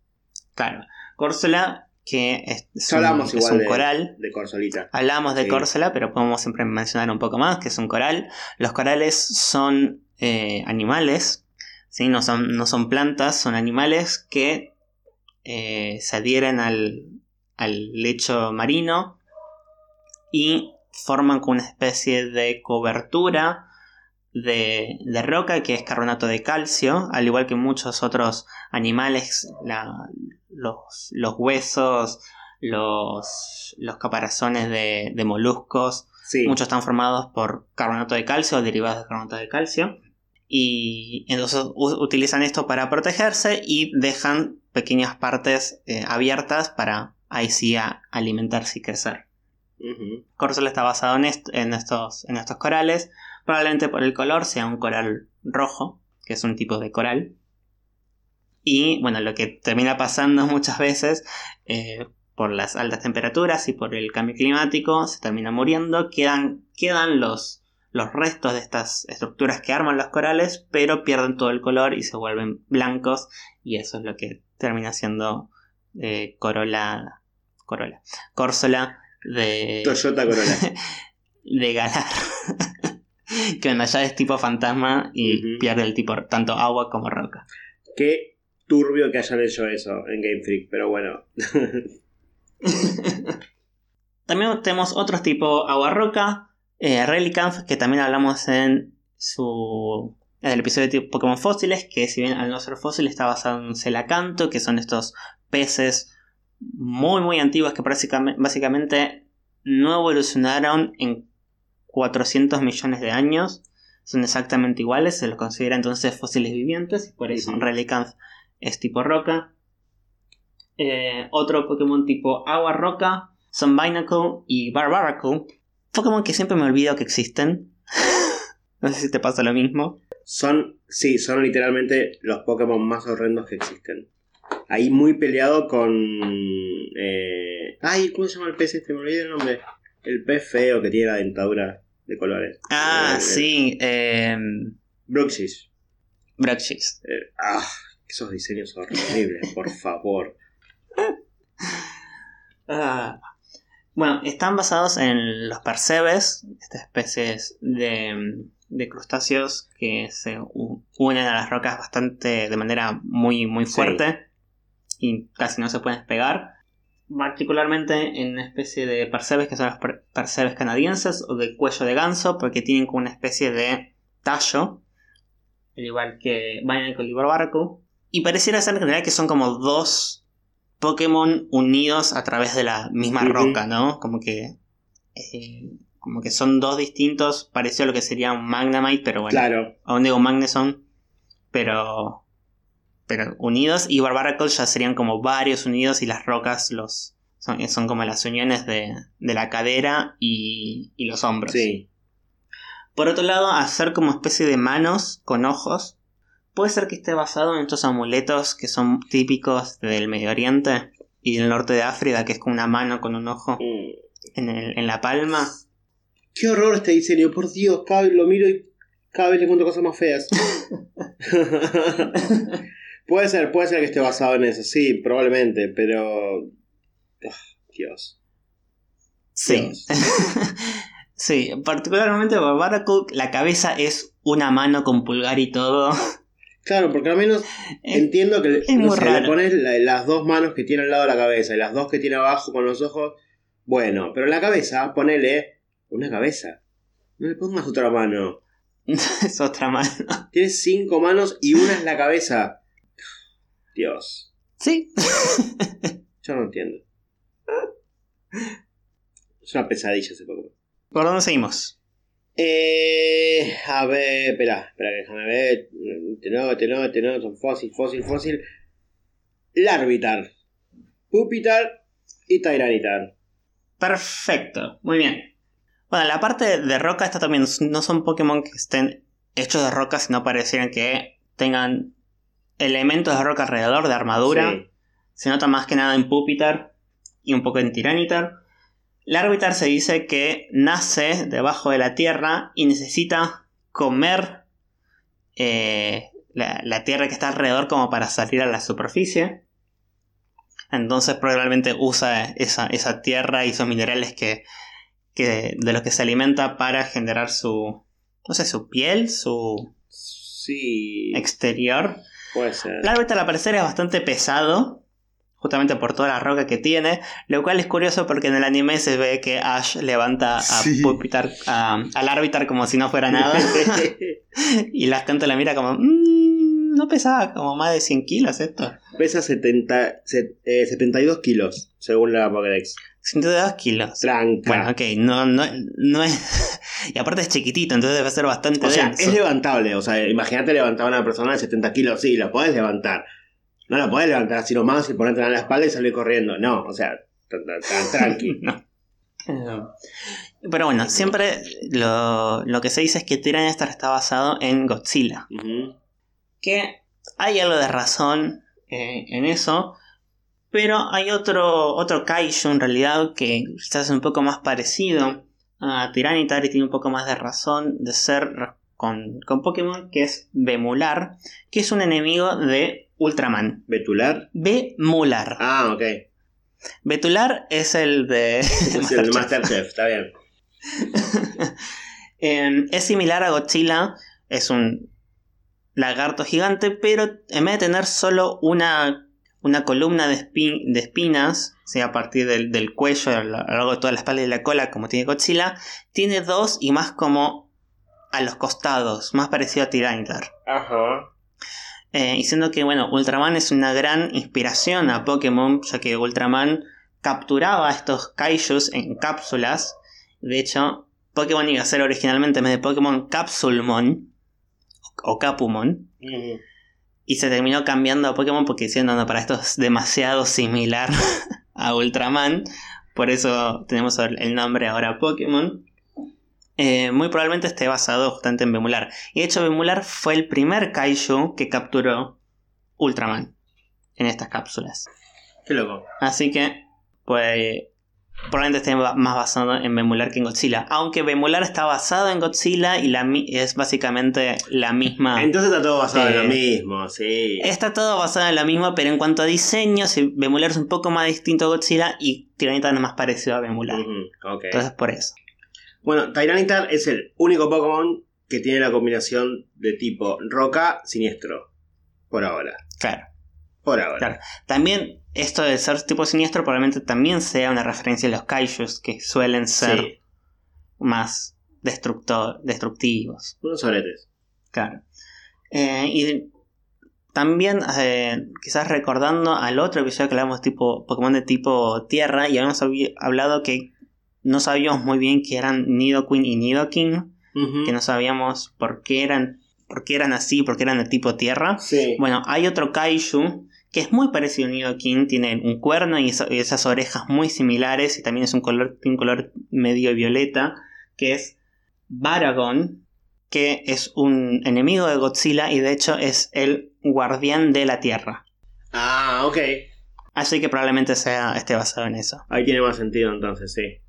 Claro, Corsola que es, un, igual coral. De Corsolita. Hablamos de Corsola, pero podemos siempre mencionar un poco más, que es un coral. Los corales son eh, animales, ¿sí? no, son, no son plantas, son animales que eh, se adhieren al, al lecho marino y forman una especie de cobertura de, roca que es carbonato de calcio, al igual que muchos otros animales, los, huesos, los, los caparazones de, moluscos, muchos están formados por carbonato de calcio o derivados de carbonato de calcio. Y entonces utilizan esto para protegerse y dejan pequeñas partes eh, abiertas para ahí sí a alimentarse y crecer. Uh está basado en, en, estos, en estos corales. Probablemente por el color sea un coral rojo, que es un tipo de coral. Y bueno, lo que termina pasando muchas veces eh, por las altas temperaturas y por el cambio climático, se termina muriendo. Quedan, quedan los, los restos de estas estructuras que arman los corales, pero pierden todo el color y se vuelven blancos. Y eso es lo que termina siendo eh, Corolla Corolla. Córsola de. Toyota Corolla. de Galar. que en allá es tipo fantasma y pierde el tipo tanto agua como roca. Qué turbio que hayan hecho eso en Game Freak, pero bueno. también tenemos otros tipo agua roca, eh, Relicanth, que también hablamos en su en el episodio de Pokémon fósiles, que si bien al no ser fósil está basado en Celacanto, que son estos peces muy muy antiguas que básicamente no evolucionaron en 400 millones de años. Son exactamente iguales, se los considera entonces fósiles vivientes y por eso Relicanth es tipo roca. Eh, otro Pokémon tipo agua roca son Binacle y Barbaracle. Pokémon que siempre me olvido que existen. no sé si te pasa lo mismo. Son, sí, son literalmente los Pokémon más horrendos que existen. Ahí muy peleado con... Eh... Ay, ¿cómo se llama el pez este? Me olvidé el nombre. El pez feo que tiene la dentadura de colores. Ah, El- sí. Eh, Bruxis. Bruxis. Eh, ah, esos diseños horribles, por favor. Ah. Bueno, están basados en los percebes, estas especies de, de crustáceos que se unen a las rocas bastante de manera muy, muy fuerte y casi no se pueden despegar. Particularmente en una especie de percebes que son los per- percebes canadienses o de cuello de ganso, porque tienen como una especie de tallo, al igual que Binacle y Barbaracle. Y pareciera ser en realidad que son como dos Pokémon unidos a través de la misma roca, ¿no? Como que. eh, como que son dos distintos, parecido a lo que sería un Magnemite, pero bueno. Claro. Aún digo Magneson, pero. Pero unidos. Y Barbaracle ya serían como varios unidos y las rocas los. Son, son como las uniones de, de la cadera y, y los hombros. Sí. Por otro lado, hacer como especie de manos con ojos. Puede ser que esté basado en estos amuletos que son típicos del Medio Oriente y del norte de África, que es como una mano con un ojo Mm. en, el- en la palma. Qué horror este diseño, por Dios, cada vez lo miro y cada vez le encuentro cosas más feas. puede ser, puede ser que esté basado en eso, sí, probablemente, pero... Ah, Dios. Sí. Dios. sí, particularmente Barbaracle, la cabeza es una mano con pulgar y todo. Claro, porque al menos entiendo que es no sé, le pones la- las dos manos que tiene al lado de la cabeza y las dos que tiene abajo con los ojos. Bueno, pero la cabeza, ponele una cabeza. No le pongas otra mano. es otra mano. Tienes cinco manos y una es la cabeza. Dios. Sí. Yo no entiendo. Es una pesadilla ese Pokémon. ¿Por dónde seguimos? Eh, a ver, espera, espera, déjame ver. Tenó, tenó, tenó, son fósil, fósil, fósil. Larvitar, Pupitar y Tyranitar. Perfecto, muy bien. Bueno, la parte de roca, esta también no son Pokémon que estén hechos de roca, sino parecieran que tengan elementos de roca alrededor, de armadura. Sí. Se nota más que nada en Pupitar y un poco en Tiranitar. Larvitar se dice que nace debajo de la tierra y necesita comer eh, la, la tierra que está alrededor como para salir a la superficie. Entonces probablemente usa esa, esa tierra y esos minerales que, que de los que se alimenta para generar su, no sé, su piel, su Sí, exterior. Puede ser. Larvitar al parecer es bastante pesado, justamente por toda la roca que tiene, lo cual es curioso porque en el anime se ve que Ash levanta a Sí. Pupitar, a, al Larvitar como si no fuera nada, y la gente la mira como, "Mm, no pesaba como más de 100 kilos esto. Pesa 70, se- eh, 72 kilos, según la Pokédex. 102 kilos. Tranca. Bueno, ok, no, no, no es... y aparte es chiquitito, entonces debe ser bastante o sea, denso. es levantable. O sea, imagínate levantar a una persona de 70 kilos. Sí, lo podés levantar. No lo podés levantar así nomás y ponerte en la espalda y salir corriendo. No, o sea, tan, tan- tan tranqui. No. Pero bueno, siempre lo, lo que se dice es que Tyranitar está basado en Godzilla. Que hay algo de razón eh, en eso. Pero hay otro, otro Kaiju en realidad que quizás es un poco más parecido a Tyranitar y tiene un poco más de razón de ser con, con Pokémon, que es Bemular, que es un enemigo de Ultraman. ¿Betular? Bemular. Ah, ok. Betular es el de Es el Masterchef. Masterchef, está bien. Eh, es similar a Godzilla, es un lagarto gigante, pero en vez de tener solo una, una columna de, espi- de espinas, o sea, a partir del, del cuello, a lo largo de toda la espalda y la cola, como tiene Godzilla, tiene dos y más como a los costados, más parecido a Tyranitar. Ajá. Eh, diciendo que, bueno, Ultraman es una gran inspiración a Pokémon, ya que Ultraman capturaba a estos kaijus en cápsulas. De hecho, Pokémon iba a ser originalmente en vez de Pokémon Capsulmon o Capumon. Ujú. Y se terminó cambiando a Pokémon porque decían, no, no, para esto es demasiado similar a Ultraman. Por eso tenemos el el nombre ahora Pokémon. eh, muy probablemente esté basado justamente en Bemular. Y de hecho, Bemular fue el primer kaiju que capturó Ultraman en estas cápsulas. Qué loco. Así que, pues, probablemente esté más basado en Bemular que en Godzilla. Aunque Bemular está basado en Godzilla y la mi- es básicamente la misma. Entonces está todo basado en lo Eh, mismo, sí. Está todo basado en la misma, pero en cuanto a diseño, sí, Bemular es un poco más distinto a Godzilla y Tyranitar es más parecido a Bemular. Ujú, ok. Entonces, por eso. Bueno, Tyranitar es el único Pokémon que tiene la combinación de tipo roca siniestro. Por ahora. Claro. Por ahora. Claro. También, esto de ser tipo siniestro, probablemente también sea una referencia a los kaijus, que suelen ser Sí. más destructor, destructivos. Unos soretes. Claro. Eh, y también, eh, quizás recordando al otro episodio que hablamos tipo Pokémon de tipo Tierra, y habíamos hablado que no sabíamos muy bien que eran Nidoqueen y Nidoking, Ujú. que no sabíamos por qué eran, por qué eran así, por qué eran de tipo Tierra. Sí. Bueno, hay otro Kaiju que es muy parecido a Nidoking, tiene un cuerno y, esas orejas muy similares, y también es un color, tiene un color medio violeta, que es Baragon, que es un enemigo de Godzilla y de hecho es el guardián de la Tierra. Ah, ok. Así que probablemente sea esté basado en eso. Ahí tiene más sentido entonces, sí.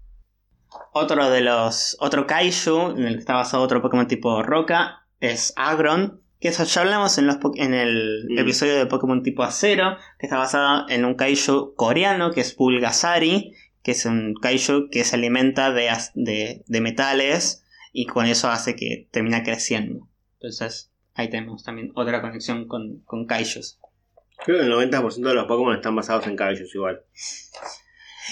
Otro de los. Otro Kaiju, en el que está basado otro Pokémon tipo Roca, es Agron. Que eso ya hablamos en, los, po- en el Mm. episodio de Pokémon tipo Acero, que está basado en un Kaiju coreano, que es Pulgasari, que es un Kaiju que se alimenta de, de, de metales y con eso hace que termina creciendo. Entonces, ahí tenemos también otra conexión con, con Kaijus. Creo que el 90% de los Pokémon están basados en caballos igual.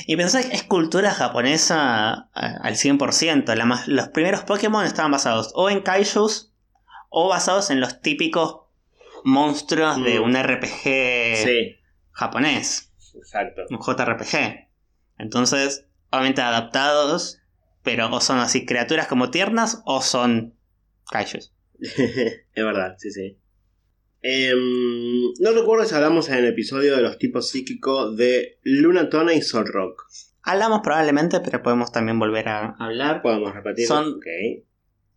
Y pensá que es cultura japonesa a- al 100%. La más- los primeros Pokémon estaban basados o en kaijus o basados en los típicos monstruos de Mm. un RPG Sí, japonés, exacto. un JRPG. Entonces, obviamente adaptados, pero o son así criaturas como tiernas o son kaijus. es verdad, sí, sí. Em, no recuerdo si hablamos en el episodio de los tipos psíquicos de Lunatona y Solrock. Hablamos probablemente, pero podemos también volver a hablar. Podemos repetir. Son- Ok.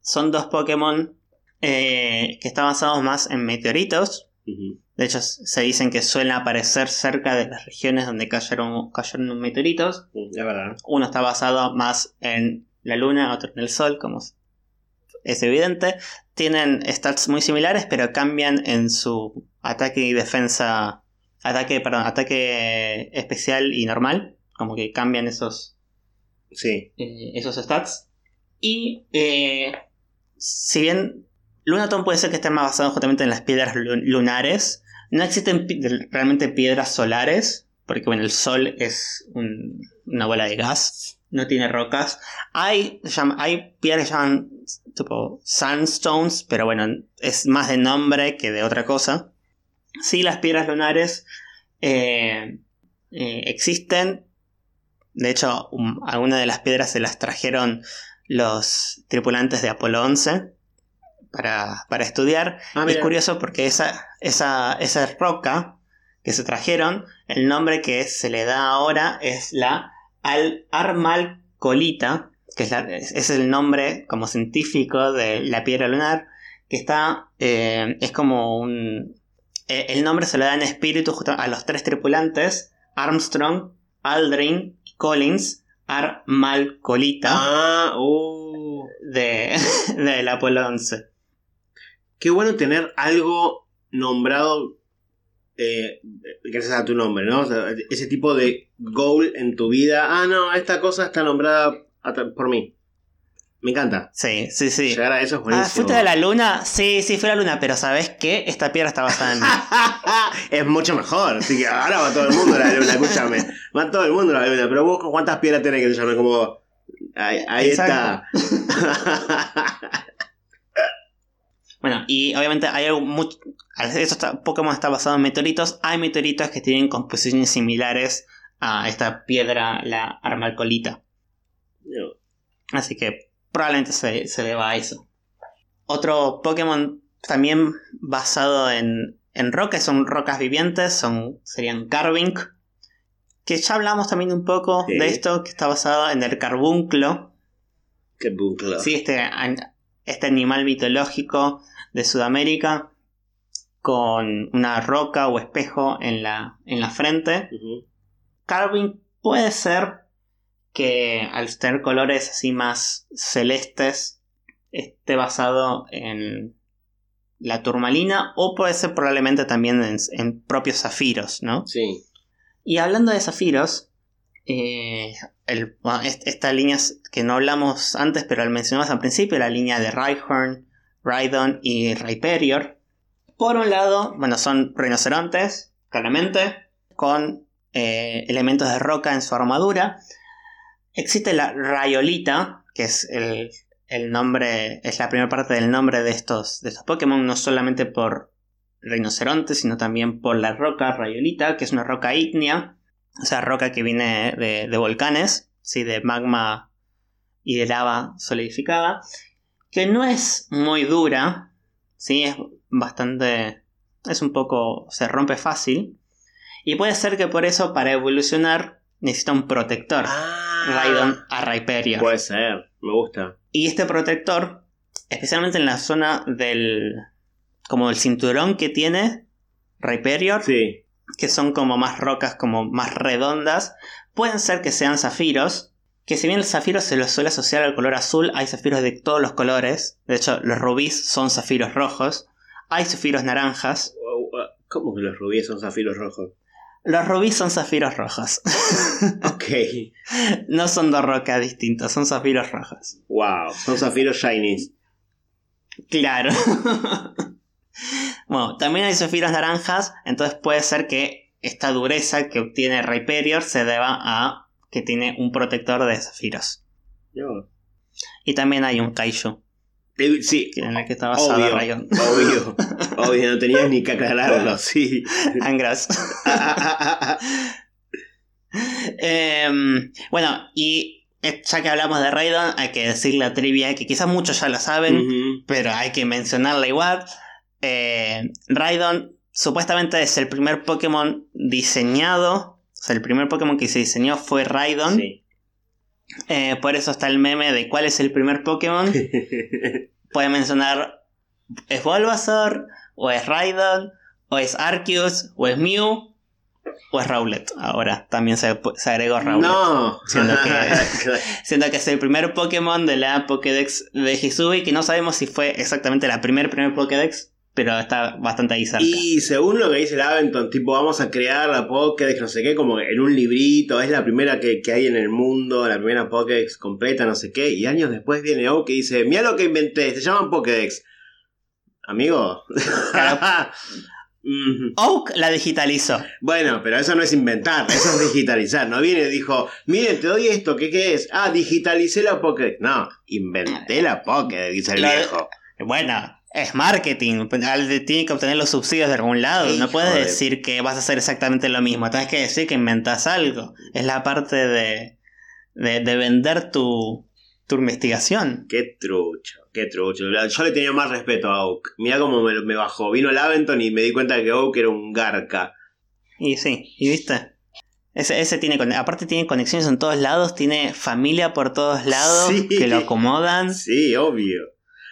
Son dos Pokémon eh, que están basados más en meteoritos. De hecho, se dicen que suelen aparecer cerca de las regiones donde cayeron, cayeron meteoritos. Verdad. Uno está basado más en la luna, otro en el sol, como es evidente. Tienen stats muy similares, pero cambian en su ataque y defensa. Ataque, perdón, ataque especial y normal. Como que cambian esos, Sí. eh, esos stats. Y eh, si bien Lunaton puede ser que esté más basado justamente en las piedras lu- lunares, no existen realmente piedras solares, porque bueno, el sol es un- una bola de gas, no tiene rocas. Hay, hay piedras que llaman tipo sandstones, pero bueno, es más de nombre que de otra cosa. Sí, las piedras lunares eh, eh, existen. De hecho, algunas de las piedras se las trajeron los tripulantes de Apolo 11 para, para estudiar. Ah, es curioso porque esa, esa, esa roca que se trajeron, el nombre que se le da ahora es la Al Armalcolita, que es, la- es- es el nombre como científico de la piedra lunar, que está, eh, es como un... eh, el nombre se le da en espíritu justo a los tres tripulantes, Armstrong, Aldrin y Collins, Armalcolita, Ah, uh. de, del Apolo 11. Qué bueno tener algo nombrado eh, gracias a tu nombre, ¿no? O sea, ese tipo de goal en tu vida. Ah, no, esta cosa está nombrada por mí. Me encanta. Sí, sí, sí. Llegar a eso es Ah, buenísimo. ¿fuiste de la luna? Sí, sí, fui a la luna, pero ¿sabes qué? Esta piedra está basada en mí. es mucho mejor. Así que ahora va todo el mundo a la luna, escúchame. Va todo el mundo a la luna. Pero vos, ¿cuántas piedras tenés que se llamen? Como. Ahí, ahí está. Bueno, y obviamente hay algo mucho. Esto está, Pokémon está basado en meteoritos. Hay meteoritos que tienen composiciones similares a esta piedra, la Armalcolita. Así que probablemente se, se deba a eso. Otro Pokémon también basado en, en rocas, son rocas vivientes, son, serían Carving. Que ya hablamos también un poco Sí. de esto, que está basado en el carbunclo. Crepúsculo. Sí, este, este animal mitológico de Sudamérica con una roca o espejo en la, en la frente. Ujú. Carving puede ser que al tener colores así más celestes esté basado en la turmalina o puede ser probablemente también en, en propios zafiros, ¿no? Sí. Y hablando de zafiros, eh, el- bueno, est- esta línea que no hablamos antes, pero la mencionamos al principio, la línea de Rhyhorn, Rhydon y Rhyperior. Por un lado, bueno, son rinocerontes, claramente, con eh, elementos de roca en su armadura. Existe la Rayolita, que es el, nombre, es la primera parte del nombre de estos, de estos Pokémon, no solamente por rinoceronte, sino también por la roca Rayolita, que es una roca ígnea, o sea, roca que viene de, de volcanes, ¿sí? de magma y de lava solidificada, que no es muy dura, ¿sí? es bastante, es un poco, se rompe fácil, y puede ser que por eso para evolucionar necesita un protector, Ah, Raidon a Rhyperior. Puede ser, me gusta. Y este protector, especialmente en la zona del. como el cinturón que tiene Rhyperior, Sí. que son como más rocas, como más redondas, pueden ser que sean zafiros. Que si bien el zafiro se lo suele asociar al color azul, hay zafiros de todos los colores. De hecho, los rubíes son zafiros rojos. Hay zafiros naranjas. ¿Cómo que los rubíes son zafiros rojos? Los rubíes son zafiros rojos. Ok. no son dos rocas distintas, son zafiros rojos. Wow. Son zafiros shinies. Claro. bueno, también hay zafiros naranjas, entonces puede ser que esta dureza que obtiene Rhyperior se deba a que tiene un protector de zafiros. Yo. Y también hay un Kaiju, Eh, Sí. en el que está basado Obvio. Rayon. Obvio. Obvio, no tenías ni que aclararlo, sí. Angras. Em, bueno, y eh, ya que hablamos de Raidon, hay que decir la trivia, que quizás muchos ya la saben, pero hay que mencionarla igual. Eh, Raidon supuestamente es el primer Pokémon diseñado. O sea, el primer Pokémon que se diseñó fue Raidon. Sí. Eh, por eso está el meme de cuál es el primer Pokémon. Puede mencionar es Bulbasaur, o es Raidon, o es Arceus, o es Mew, o es Rowlet. Ahora también se, se agregó Rowlet. No. Siendo que- Siendo que es el primer Pokémon de la Pokédex de Hisui, que no sabemos si fue exactamente la primer primer Pokédex, pero está bastante ahí cerca. Y según lo que dice el Aventon, tipo, vamos a crear la Pokédex, no sé qué, como en un librito, es la primera que, que hay en el mundo, la primera Pokédex completa, no sé qué, y años después viene Oak y dice, mira lo que inventé, se llaman Pokédex. Amigo. Oak la digitalizó. bueno, pero eso no es inventar, eso es digitalizar. No viene y dijo, miren, te doy esto, ¿qué, qué es? Ah, digitalicé la Pokédex. No, inventé la Pokédex, dice el viejo. Bueno, es marketing. al- Tiene que obtener los subsidios de algún lado. No puedes de- decir que vas a hacer exactamente lo mismo. Tienes que decir que inventas algo. Es la parte de, de, de vender tu, tu investigación. Qué trucho, qué trucho. Yo le tenía más respeto a Oak. Mirá cómo me, me bajó. Vino el Aventon y me di cuenta que Oak era un garca. Y sí, ¿y viste? Ese, ese tiene, aparte tiene conexiones en todos lados, tiene familia por todos lados Sí. que lo acomodan. Sí, obvio.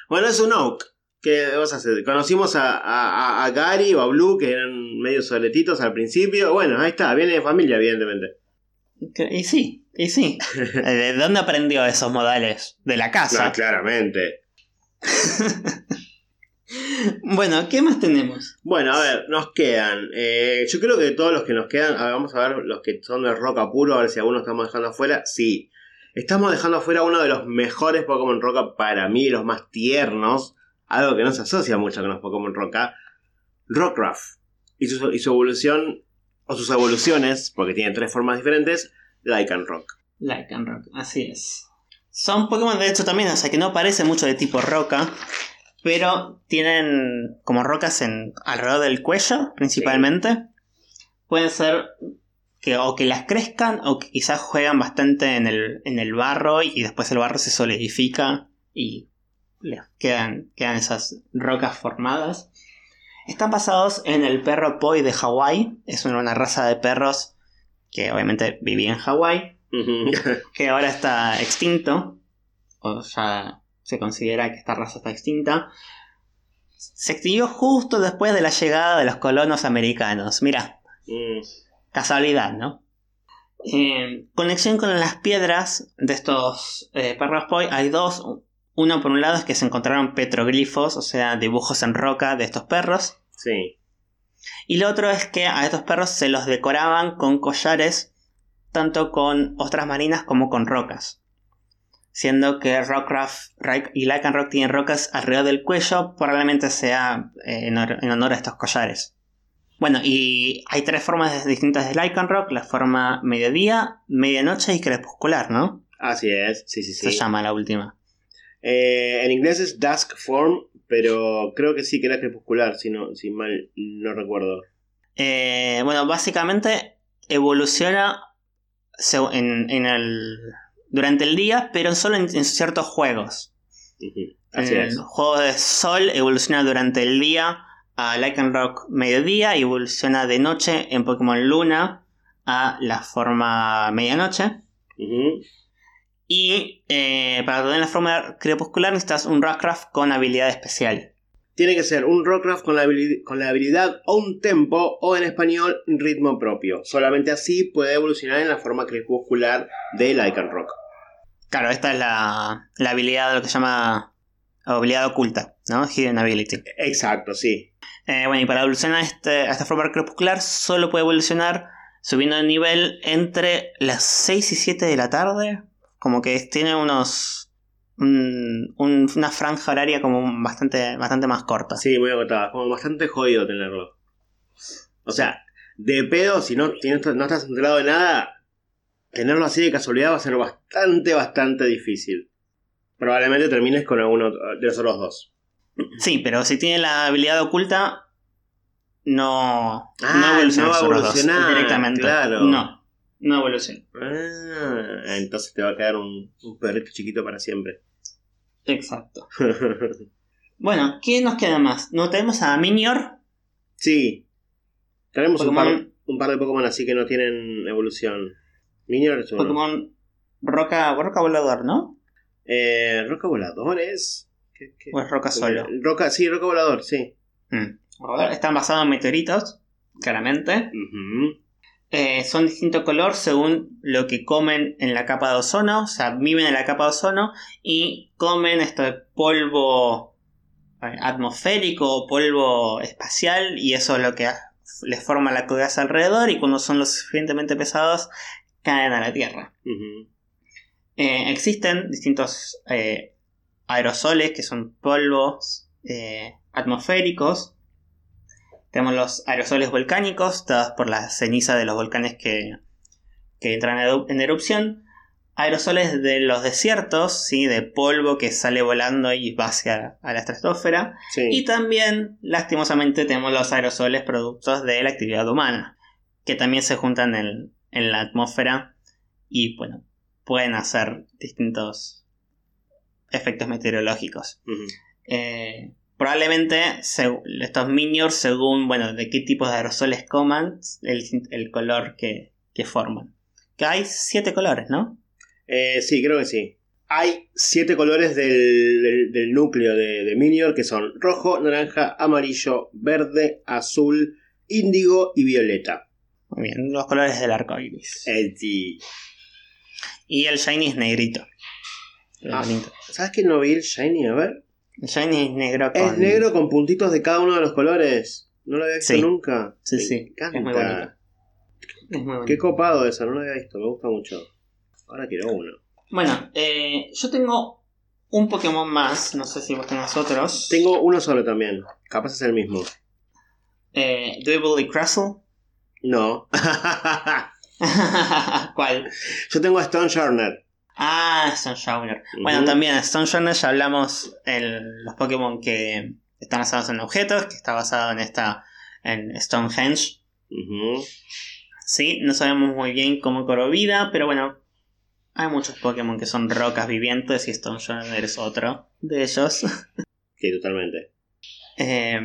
Bueno, es un Oak. ¿Qué vas a hacer? Conocimos a, a- a- Gary o a Blue, que eran medio soletitos al principio. Bueno, ahí está, viene de familia, evidentemente. Que- Y sí, y sí. Eh, ¿De dónde aprendió esos modales? De la casa. Ah, claramente. Bueno, ¿qué más tenemos? Bueno, a ver, nos quedan. eh, yo creo que todos los que nos quedan, a ver, vamos a ver los que son de roca puro, a ver si algunos estamos dejando afuera. Sí, estamos dejando afuera uno de los mejores Pokémon roca para mí, los más tiernos. Algo que no se asocia mucho con los Pokémon roca. Rockruff. Y su, evolución, o sus evoluciones, porque tiene tres formas diferentes, Lycan Rock. Lycan Rock, así es. Son Pokémon de hecho también, o sea que no parecen mucho de tipo roca, pero tienen como rocas en alrededor del cuello principalmente. Pueden ser que o que las crezcan o que quizás juegan bastante en el, en el barro y después el barro se solidifica y les quedan, quedan esas rocas formadas. Están basados en el perro Poi de Hawái. Es una, raza de perros que obviamente vivía en Hawái que ahora está extinto. o ya se considera que esta raza está extinta, se extinguió justo después de la llegada de los colonos americanos. Mira, Mm, casualidad, ¿no? En conexión con las piedras de estos eh, perros poi hay dos. Uno por un lado es que se encontraron petroglifos, o sea, dibujos en roca de estos perros. sí. Y lo otro es que a estos perros se los decoraban con collares, tanto con ostras marinas como con rocas. Siendo que Rockcraft y Lycanroc tienen rocas alrededor del cuello, probablemente sea eh, en, honor a estos collares. Bueno, y hay tres formas distintas de Lycanroc: la forma mediodía, medianoche y crepuscular, ¿no? Así es, sí, sí, Se sí. llama la última. Eh, en inglés es Dusk Form, pero creo que sí que era crepuscular, si, no, si mal no recuerdo. Eh, bueno, básicamente evoluciona en, en el, durante el día, pero solo en, en ciertos juegos. Así el es. juego de Sol evoluciona durante el día a Lycanroc mediodía y evoluciona de noche en Pokémon Luna a la forma medianoche. Ujú, Y eh, para tener la forma crepuscular necesitas un Rockcraft con habilidad especial. Tiene que ser un Rockcraft con la, con la habilidad o un tempo o en español ritmo propio. Solamente así puede evolucionar en la forma crepuscular de Lycanroc. Claro, esta es la, la habilidad, lo que se llama habilidad oculta, ¿no? Hidden Ability. Exacto, sí. Eh, bueno, y para evolucionar este- a esta forma crepuscular solo puede evolucionar subiendo de nivel entre las 6 y 7 de la tarde. Como que tiene unos... un- un- una franja horaria como bastante, bastante más corta. Sí, muy agotada. Como bastante jodido tenerlo. O sea, de pedo, si no, si no estás- no estás enterado de nada, tenerlo así de casualidad va a ser bastante, bastante difícil. Probablemente termines con alguno de los otros dos. Sí, pero si tiene la habilidad oculta, no, Ah, no evoluciona no va a evolucionar, directamente. claro. No, no evoluciona. Ah, entonces te va a quedar un, un perrito chiquito para siempre. Exacto. Bueno, ¿qué nos queda más? ¿No tenemos a Minior? sí. Tenemos un par, un par de Pokémon así que no tienen evolución. Minior es uno. Pokémon Roca, Roca Volador, ¿no? Eh, ¿Roca Voladores? ¿Qué- qué? ¿O es Roca solo? Roca, sí, Roca Volador, sí. Mm. Están basados en meteoritos, claramente. Ujú. Eh, son distinto color según lo que comen en la capa de ozono. O sea, viven en la capa de ozono y comen esto de polvo eh, atmosférico o polvo espacial. Y eso es lo que les forma la coraza alrededor. Y cuando son lo suficientemente pesados, caen a la tierra. Eh, existen distintos eh, aerosoles que son polvos atmosféricos. Tenemos los aerosoles volcánicos, dados por la ceniza de los volcanes que, que entran en eru- en erupción. Aerosoles de los desiertos, ¿sí? de polvo que sale volando y va hacia a la estratosfera. Sí. Y también, lastimosamente, tenemos los aerosoles productos de la actividad humana, que también se juntan en, en la atmósfera y, bueno, pueden hacer distintos efectos meteorológicos. Ujú. Eh, probablemente estos minions, según, bueno, de qué tipos de aerosoles coman, el, el color que, que forman. Que hay siete colores, ¿no? Eh, sí, creo que sí. Hay siete colores del, del- del núcleo de, de Minior que son rojo, naranja, amarillo, verde, azul, índigo y violeta. Muy bien, los colores del arco iris. Eh, sí. Y el shiny es negrito. Ah. ¿Sabes qué no vi el Shiny? A ver. Shiny es negro con... Es negro con puntitos de cada uno de los colores. No lo había visto Sí. nunca. Sí, Me sí, encanta. es muy bonito. Es muy bonito. Qué copado eso, no lo había visto, me gusta mucho. Ahora quiero uno. Bueno, eh, yo tengo un Pokémon más, no sé si vos tenés otros. Tengo uno solo también. Capaz es el mismo. Eh, Dwebble y Crustle. No. ¿Cuál? Yo tengo a Stone Shorner. Ah, Stone Showner. Bueno, también Stone Showner ya hablamos en los Pokémon que están basados en objetos, que está basado en esta en Stonehenge. Ujú. Sí, no sabemos muy bien cómo cobró vida, pero bueno, hay muchos Pokémon que son rocas vivientes y Stone Showner es otro de ellos. Sí, totalmente. Eh,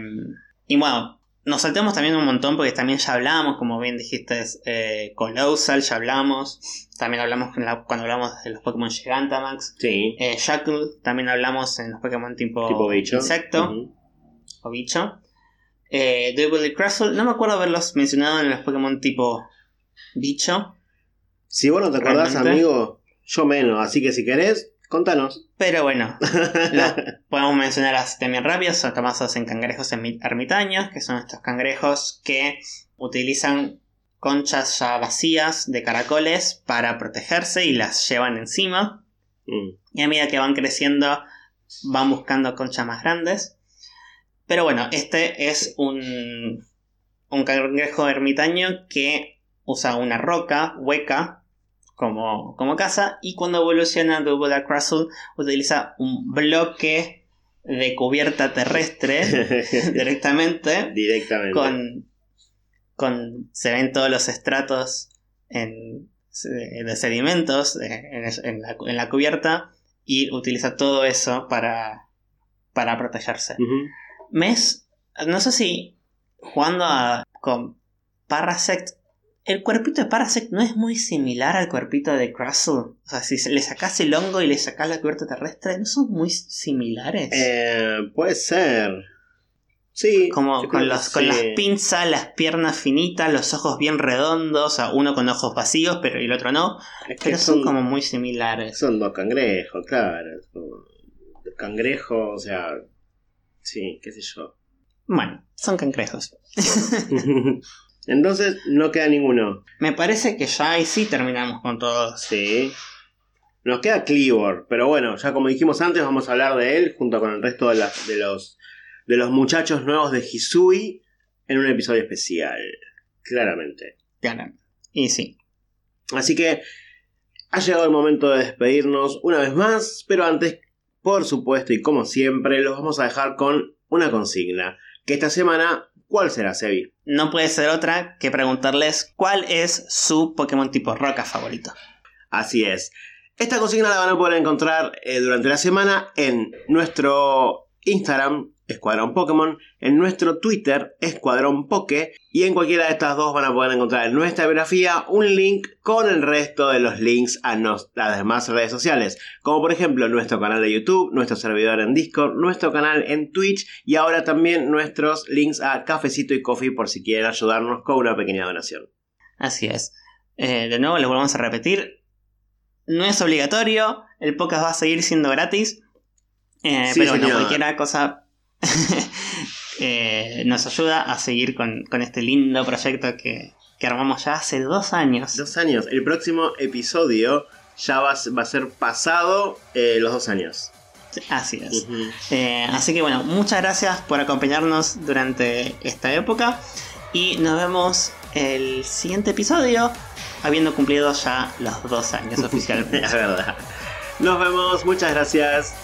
y bueno, nos saltamos también un montón porque también ya hablamos, como bien dijiste, eh, Colossal, ya hablamos. También hablamos cuando hablamos de los Pokémon Gigantamax. Sí. Eh, Shackle, también hablamos en los Pokémon tipo, Tipo bicho. insecto o bicho. Eh, y Crustle, no me acuerdo haberlos mencionado en los Pokémon tipo bicho. Si vos no te acordás, Realmente. amigo, yo menos. Así que si querés, contanos. Pero bueno, los podemos mencionar así también rápido. Son tomados en cangrejos ermi- ermitaños, que son estos cangrejos que utilizan conchas ya vacías de caracoles para protegerse y las llevan encima. Mm. Y a medida que van creciendo, van buscando conchas más grandes. Pero bueno, este es un, un cangrejo ermitaño que usa una roca hueca como, como casa. Y cuando evoluciona Double Crustle, utiliza un bloque de cubierta terrestre directamente Directamente. con, con se ven todos los estratos en, de sedimentos eh, en, en la, en la cubierta y utiliza todo eso para, para protegerse. Ujú. Mes, no sé si jugando a, con Parasect, el cuerpito de Parasect no es muy similar al cuerpito de Crustle. O sea, si le sacas el hongo y le sacas la cubierta terrestre, ¿no son muy similares? Eh, puede ser. Sí. Como con, los, con sí. las pinzas, las piernas finitas, los ojos bien redondos, o sea, uno con ojos vacíos, pero el otro no. Es que Pero son como muy similares. Son dos cangrejos, claro. Son Cangrejos, o sea. Sí, qué sé yo. Bueno, son cangrejos. Entonces, no queda ninguno. Me parece que ya ahí sí terminamos con todos. Sí. Nos queda Cleavor, pero bueno, ya como dijimos antes, vamos a hablar de él junto con el resto de, las- de los, de los muchachos nuevos de Hisui en un episodio especial. Claramente. Claro. Y sí. Así que ha llegado el momento de despedirnos una vez más, pero antes, por supuesto y como siempre, los vamos a dejar con una consigna. Que esta semana, ¿cuál será, Sebi? No puede ser otra que preguntarles cuál es su Pokémon tipo roca favorito. Así es. Esta consigna la van a poder encontrar eh, durante la semana en nuestro Instagram, Escuadrón Pokémon, en nuestro Twitter, Escuadrón Poke, y en cualquiera de estas dos van a poder encontrar en nuestra biografía un link con el resto de los links a nos- las demás redes sociales, como por ejemplo nuestro canal de YouTube, nuestro servidor en Discord, nuestro canal en Twitch y ahora también nuestros links a Cafecito y Coffee por si quieren ayudarnos con una pequeña donación. Así es. Eh, de nuevo, les volvemos a repetir. No es obligatorio. El podcast va a seguir siendo gratis. Eh, Sí, pero bueno, cualquier cosa eh, nos ayuda a seguir con, con este lindo proyecto que, que armamos ya hace dos años. Dos años. El próximo episodio ya va, a ser- va a ser pasado eh, los dos años. Así es. Eh, así que bueno, muchas gracias por acompañarnos durante esta época. Y nos vemos el siguiente episodio, habiendo cumplido ya los dos años oficialmente. Es verdad. Nos vemos, muchas gracias.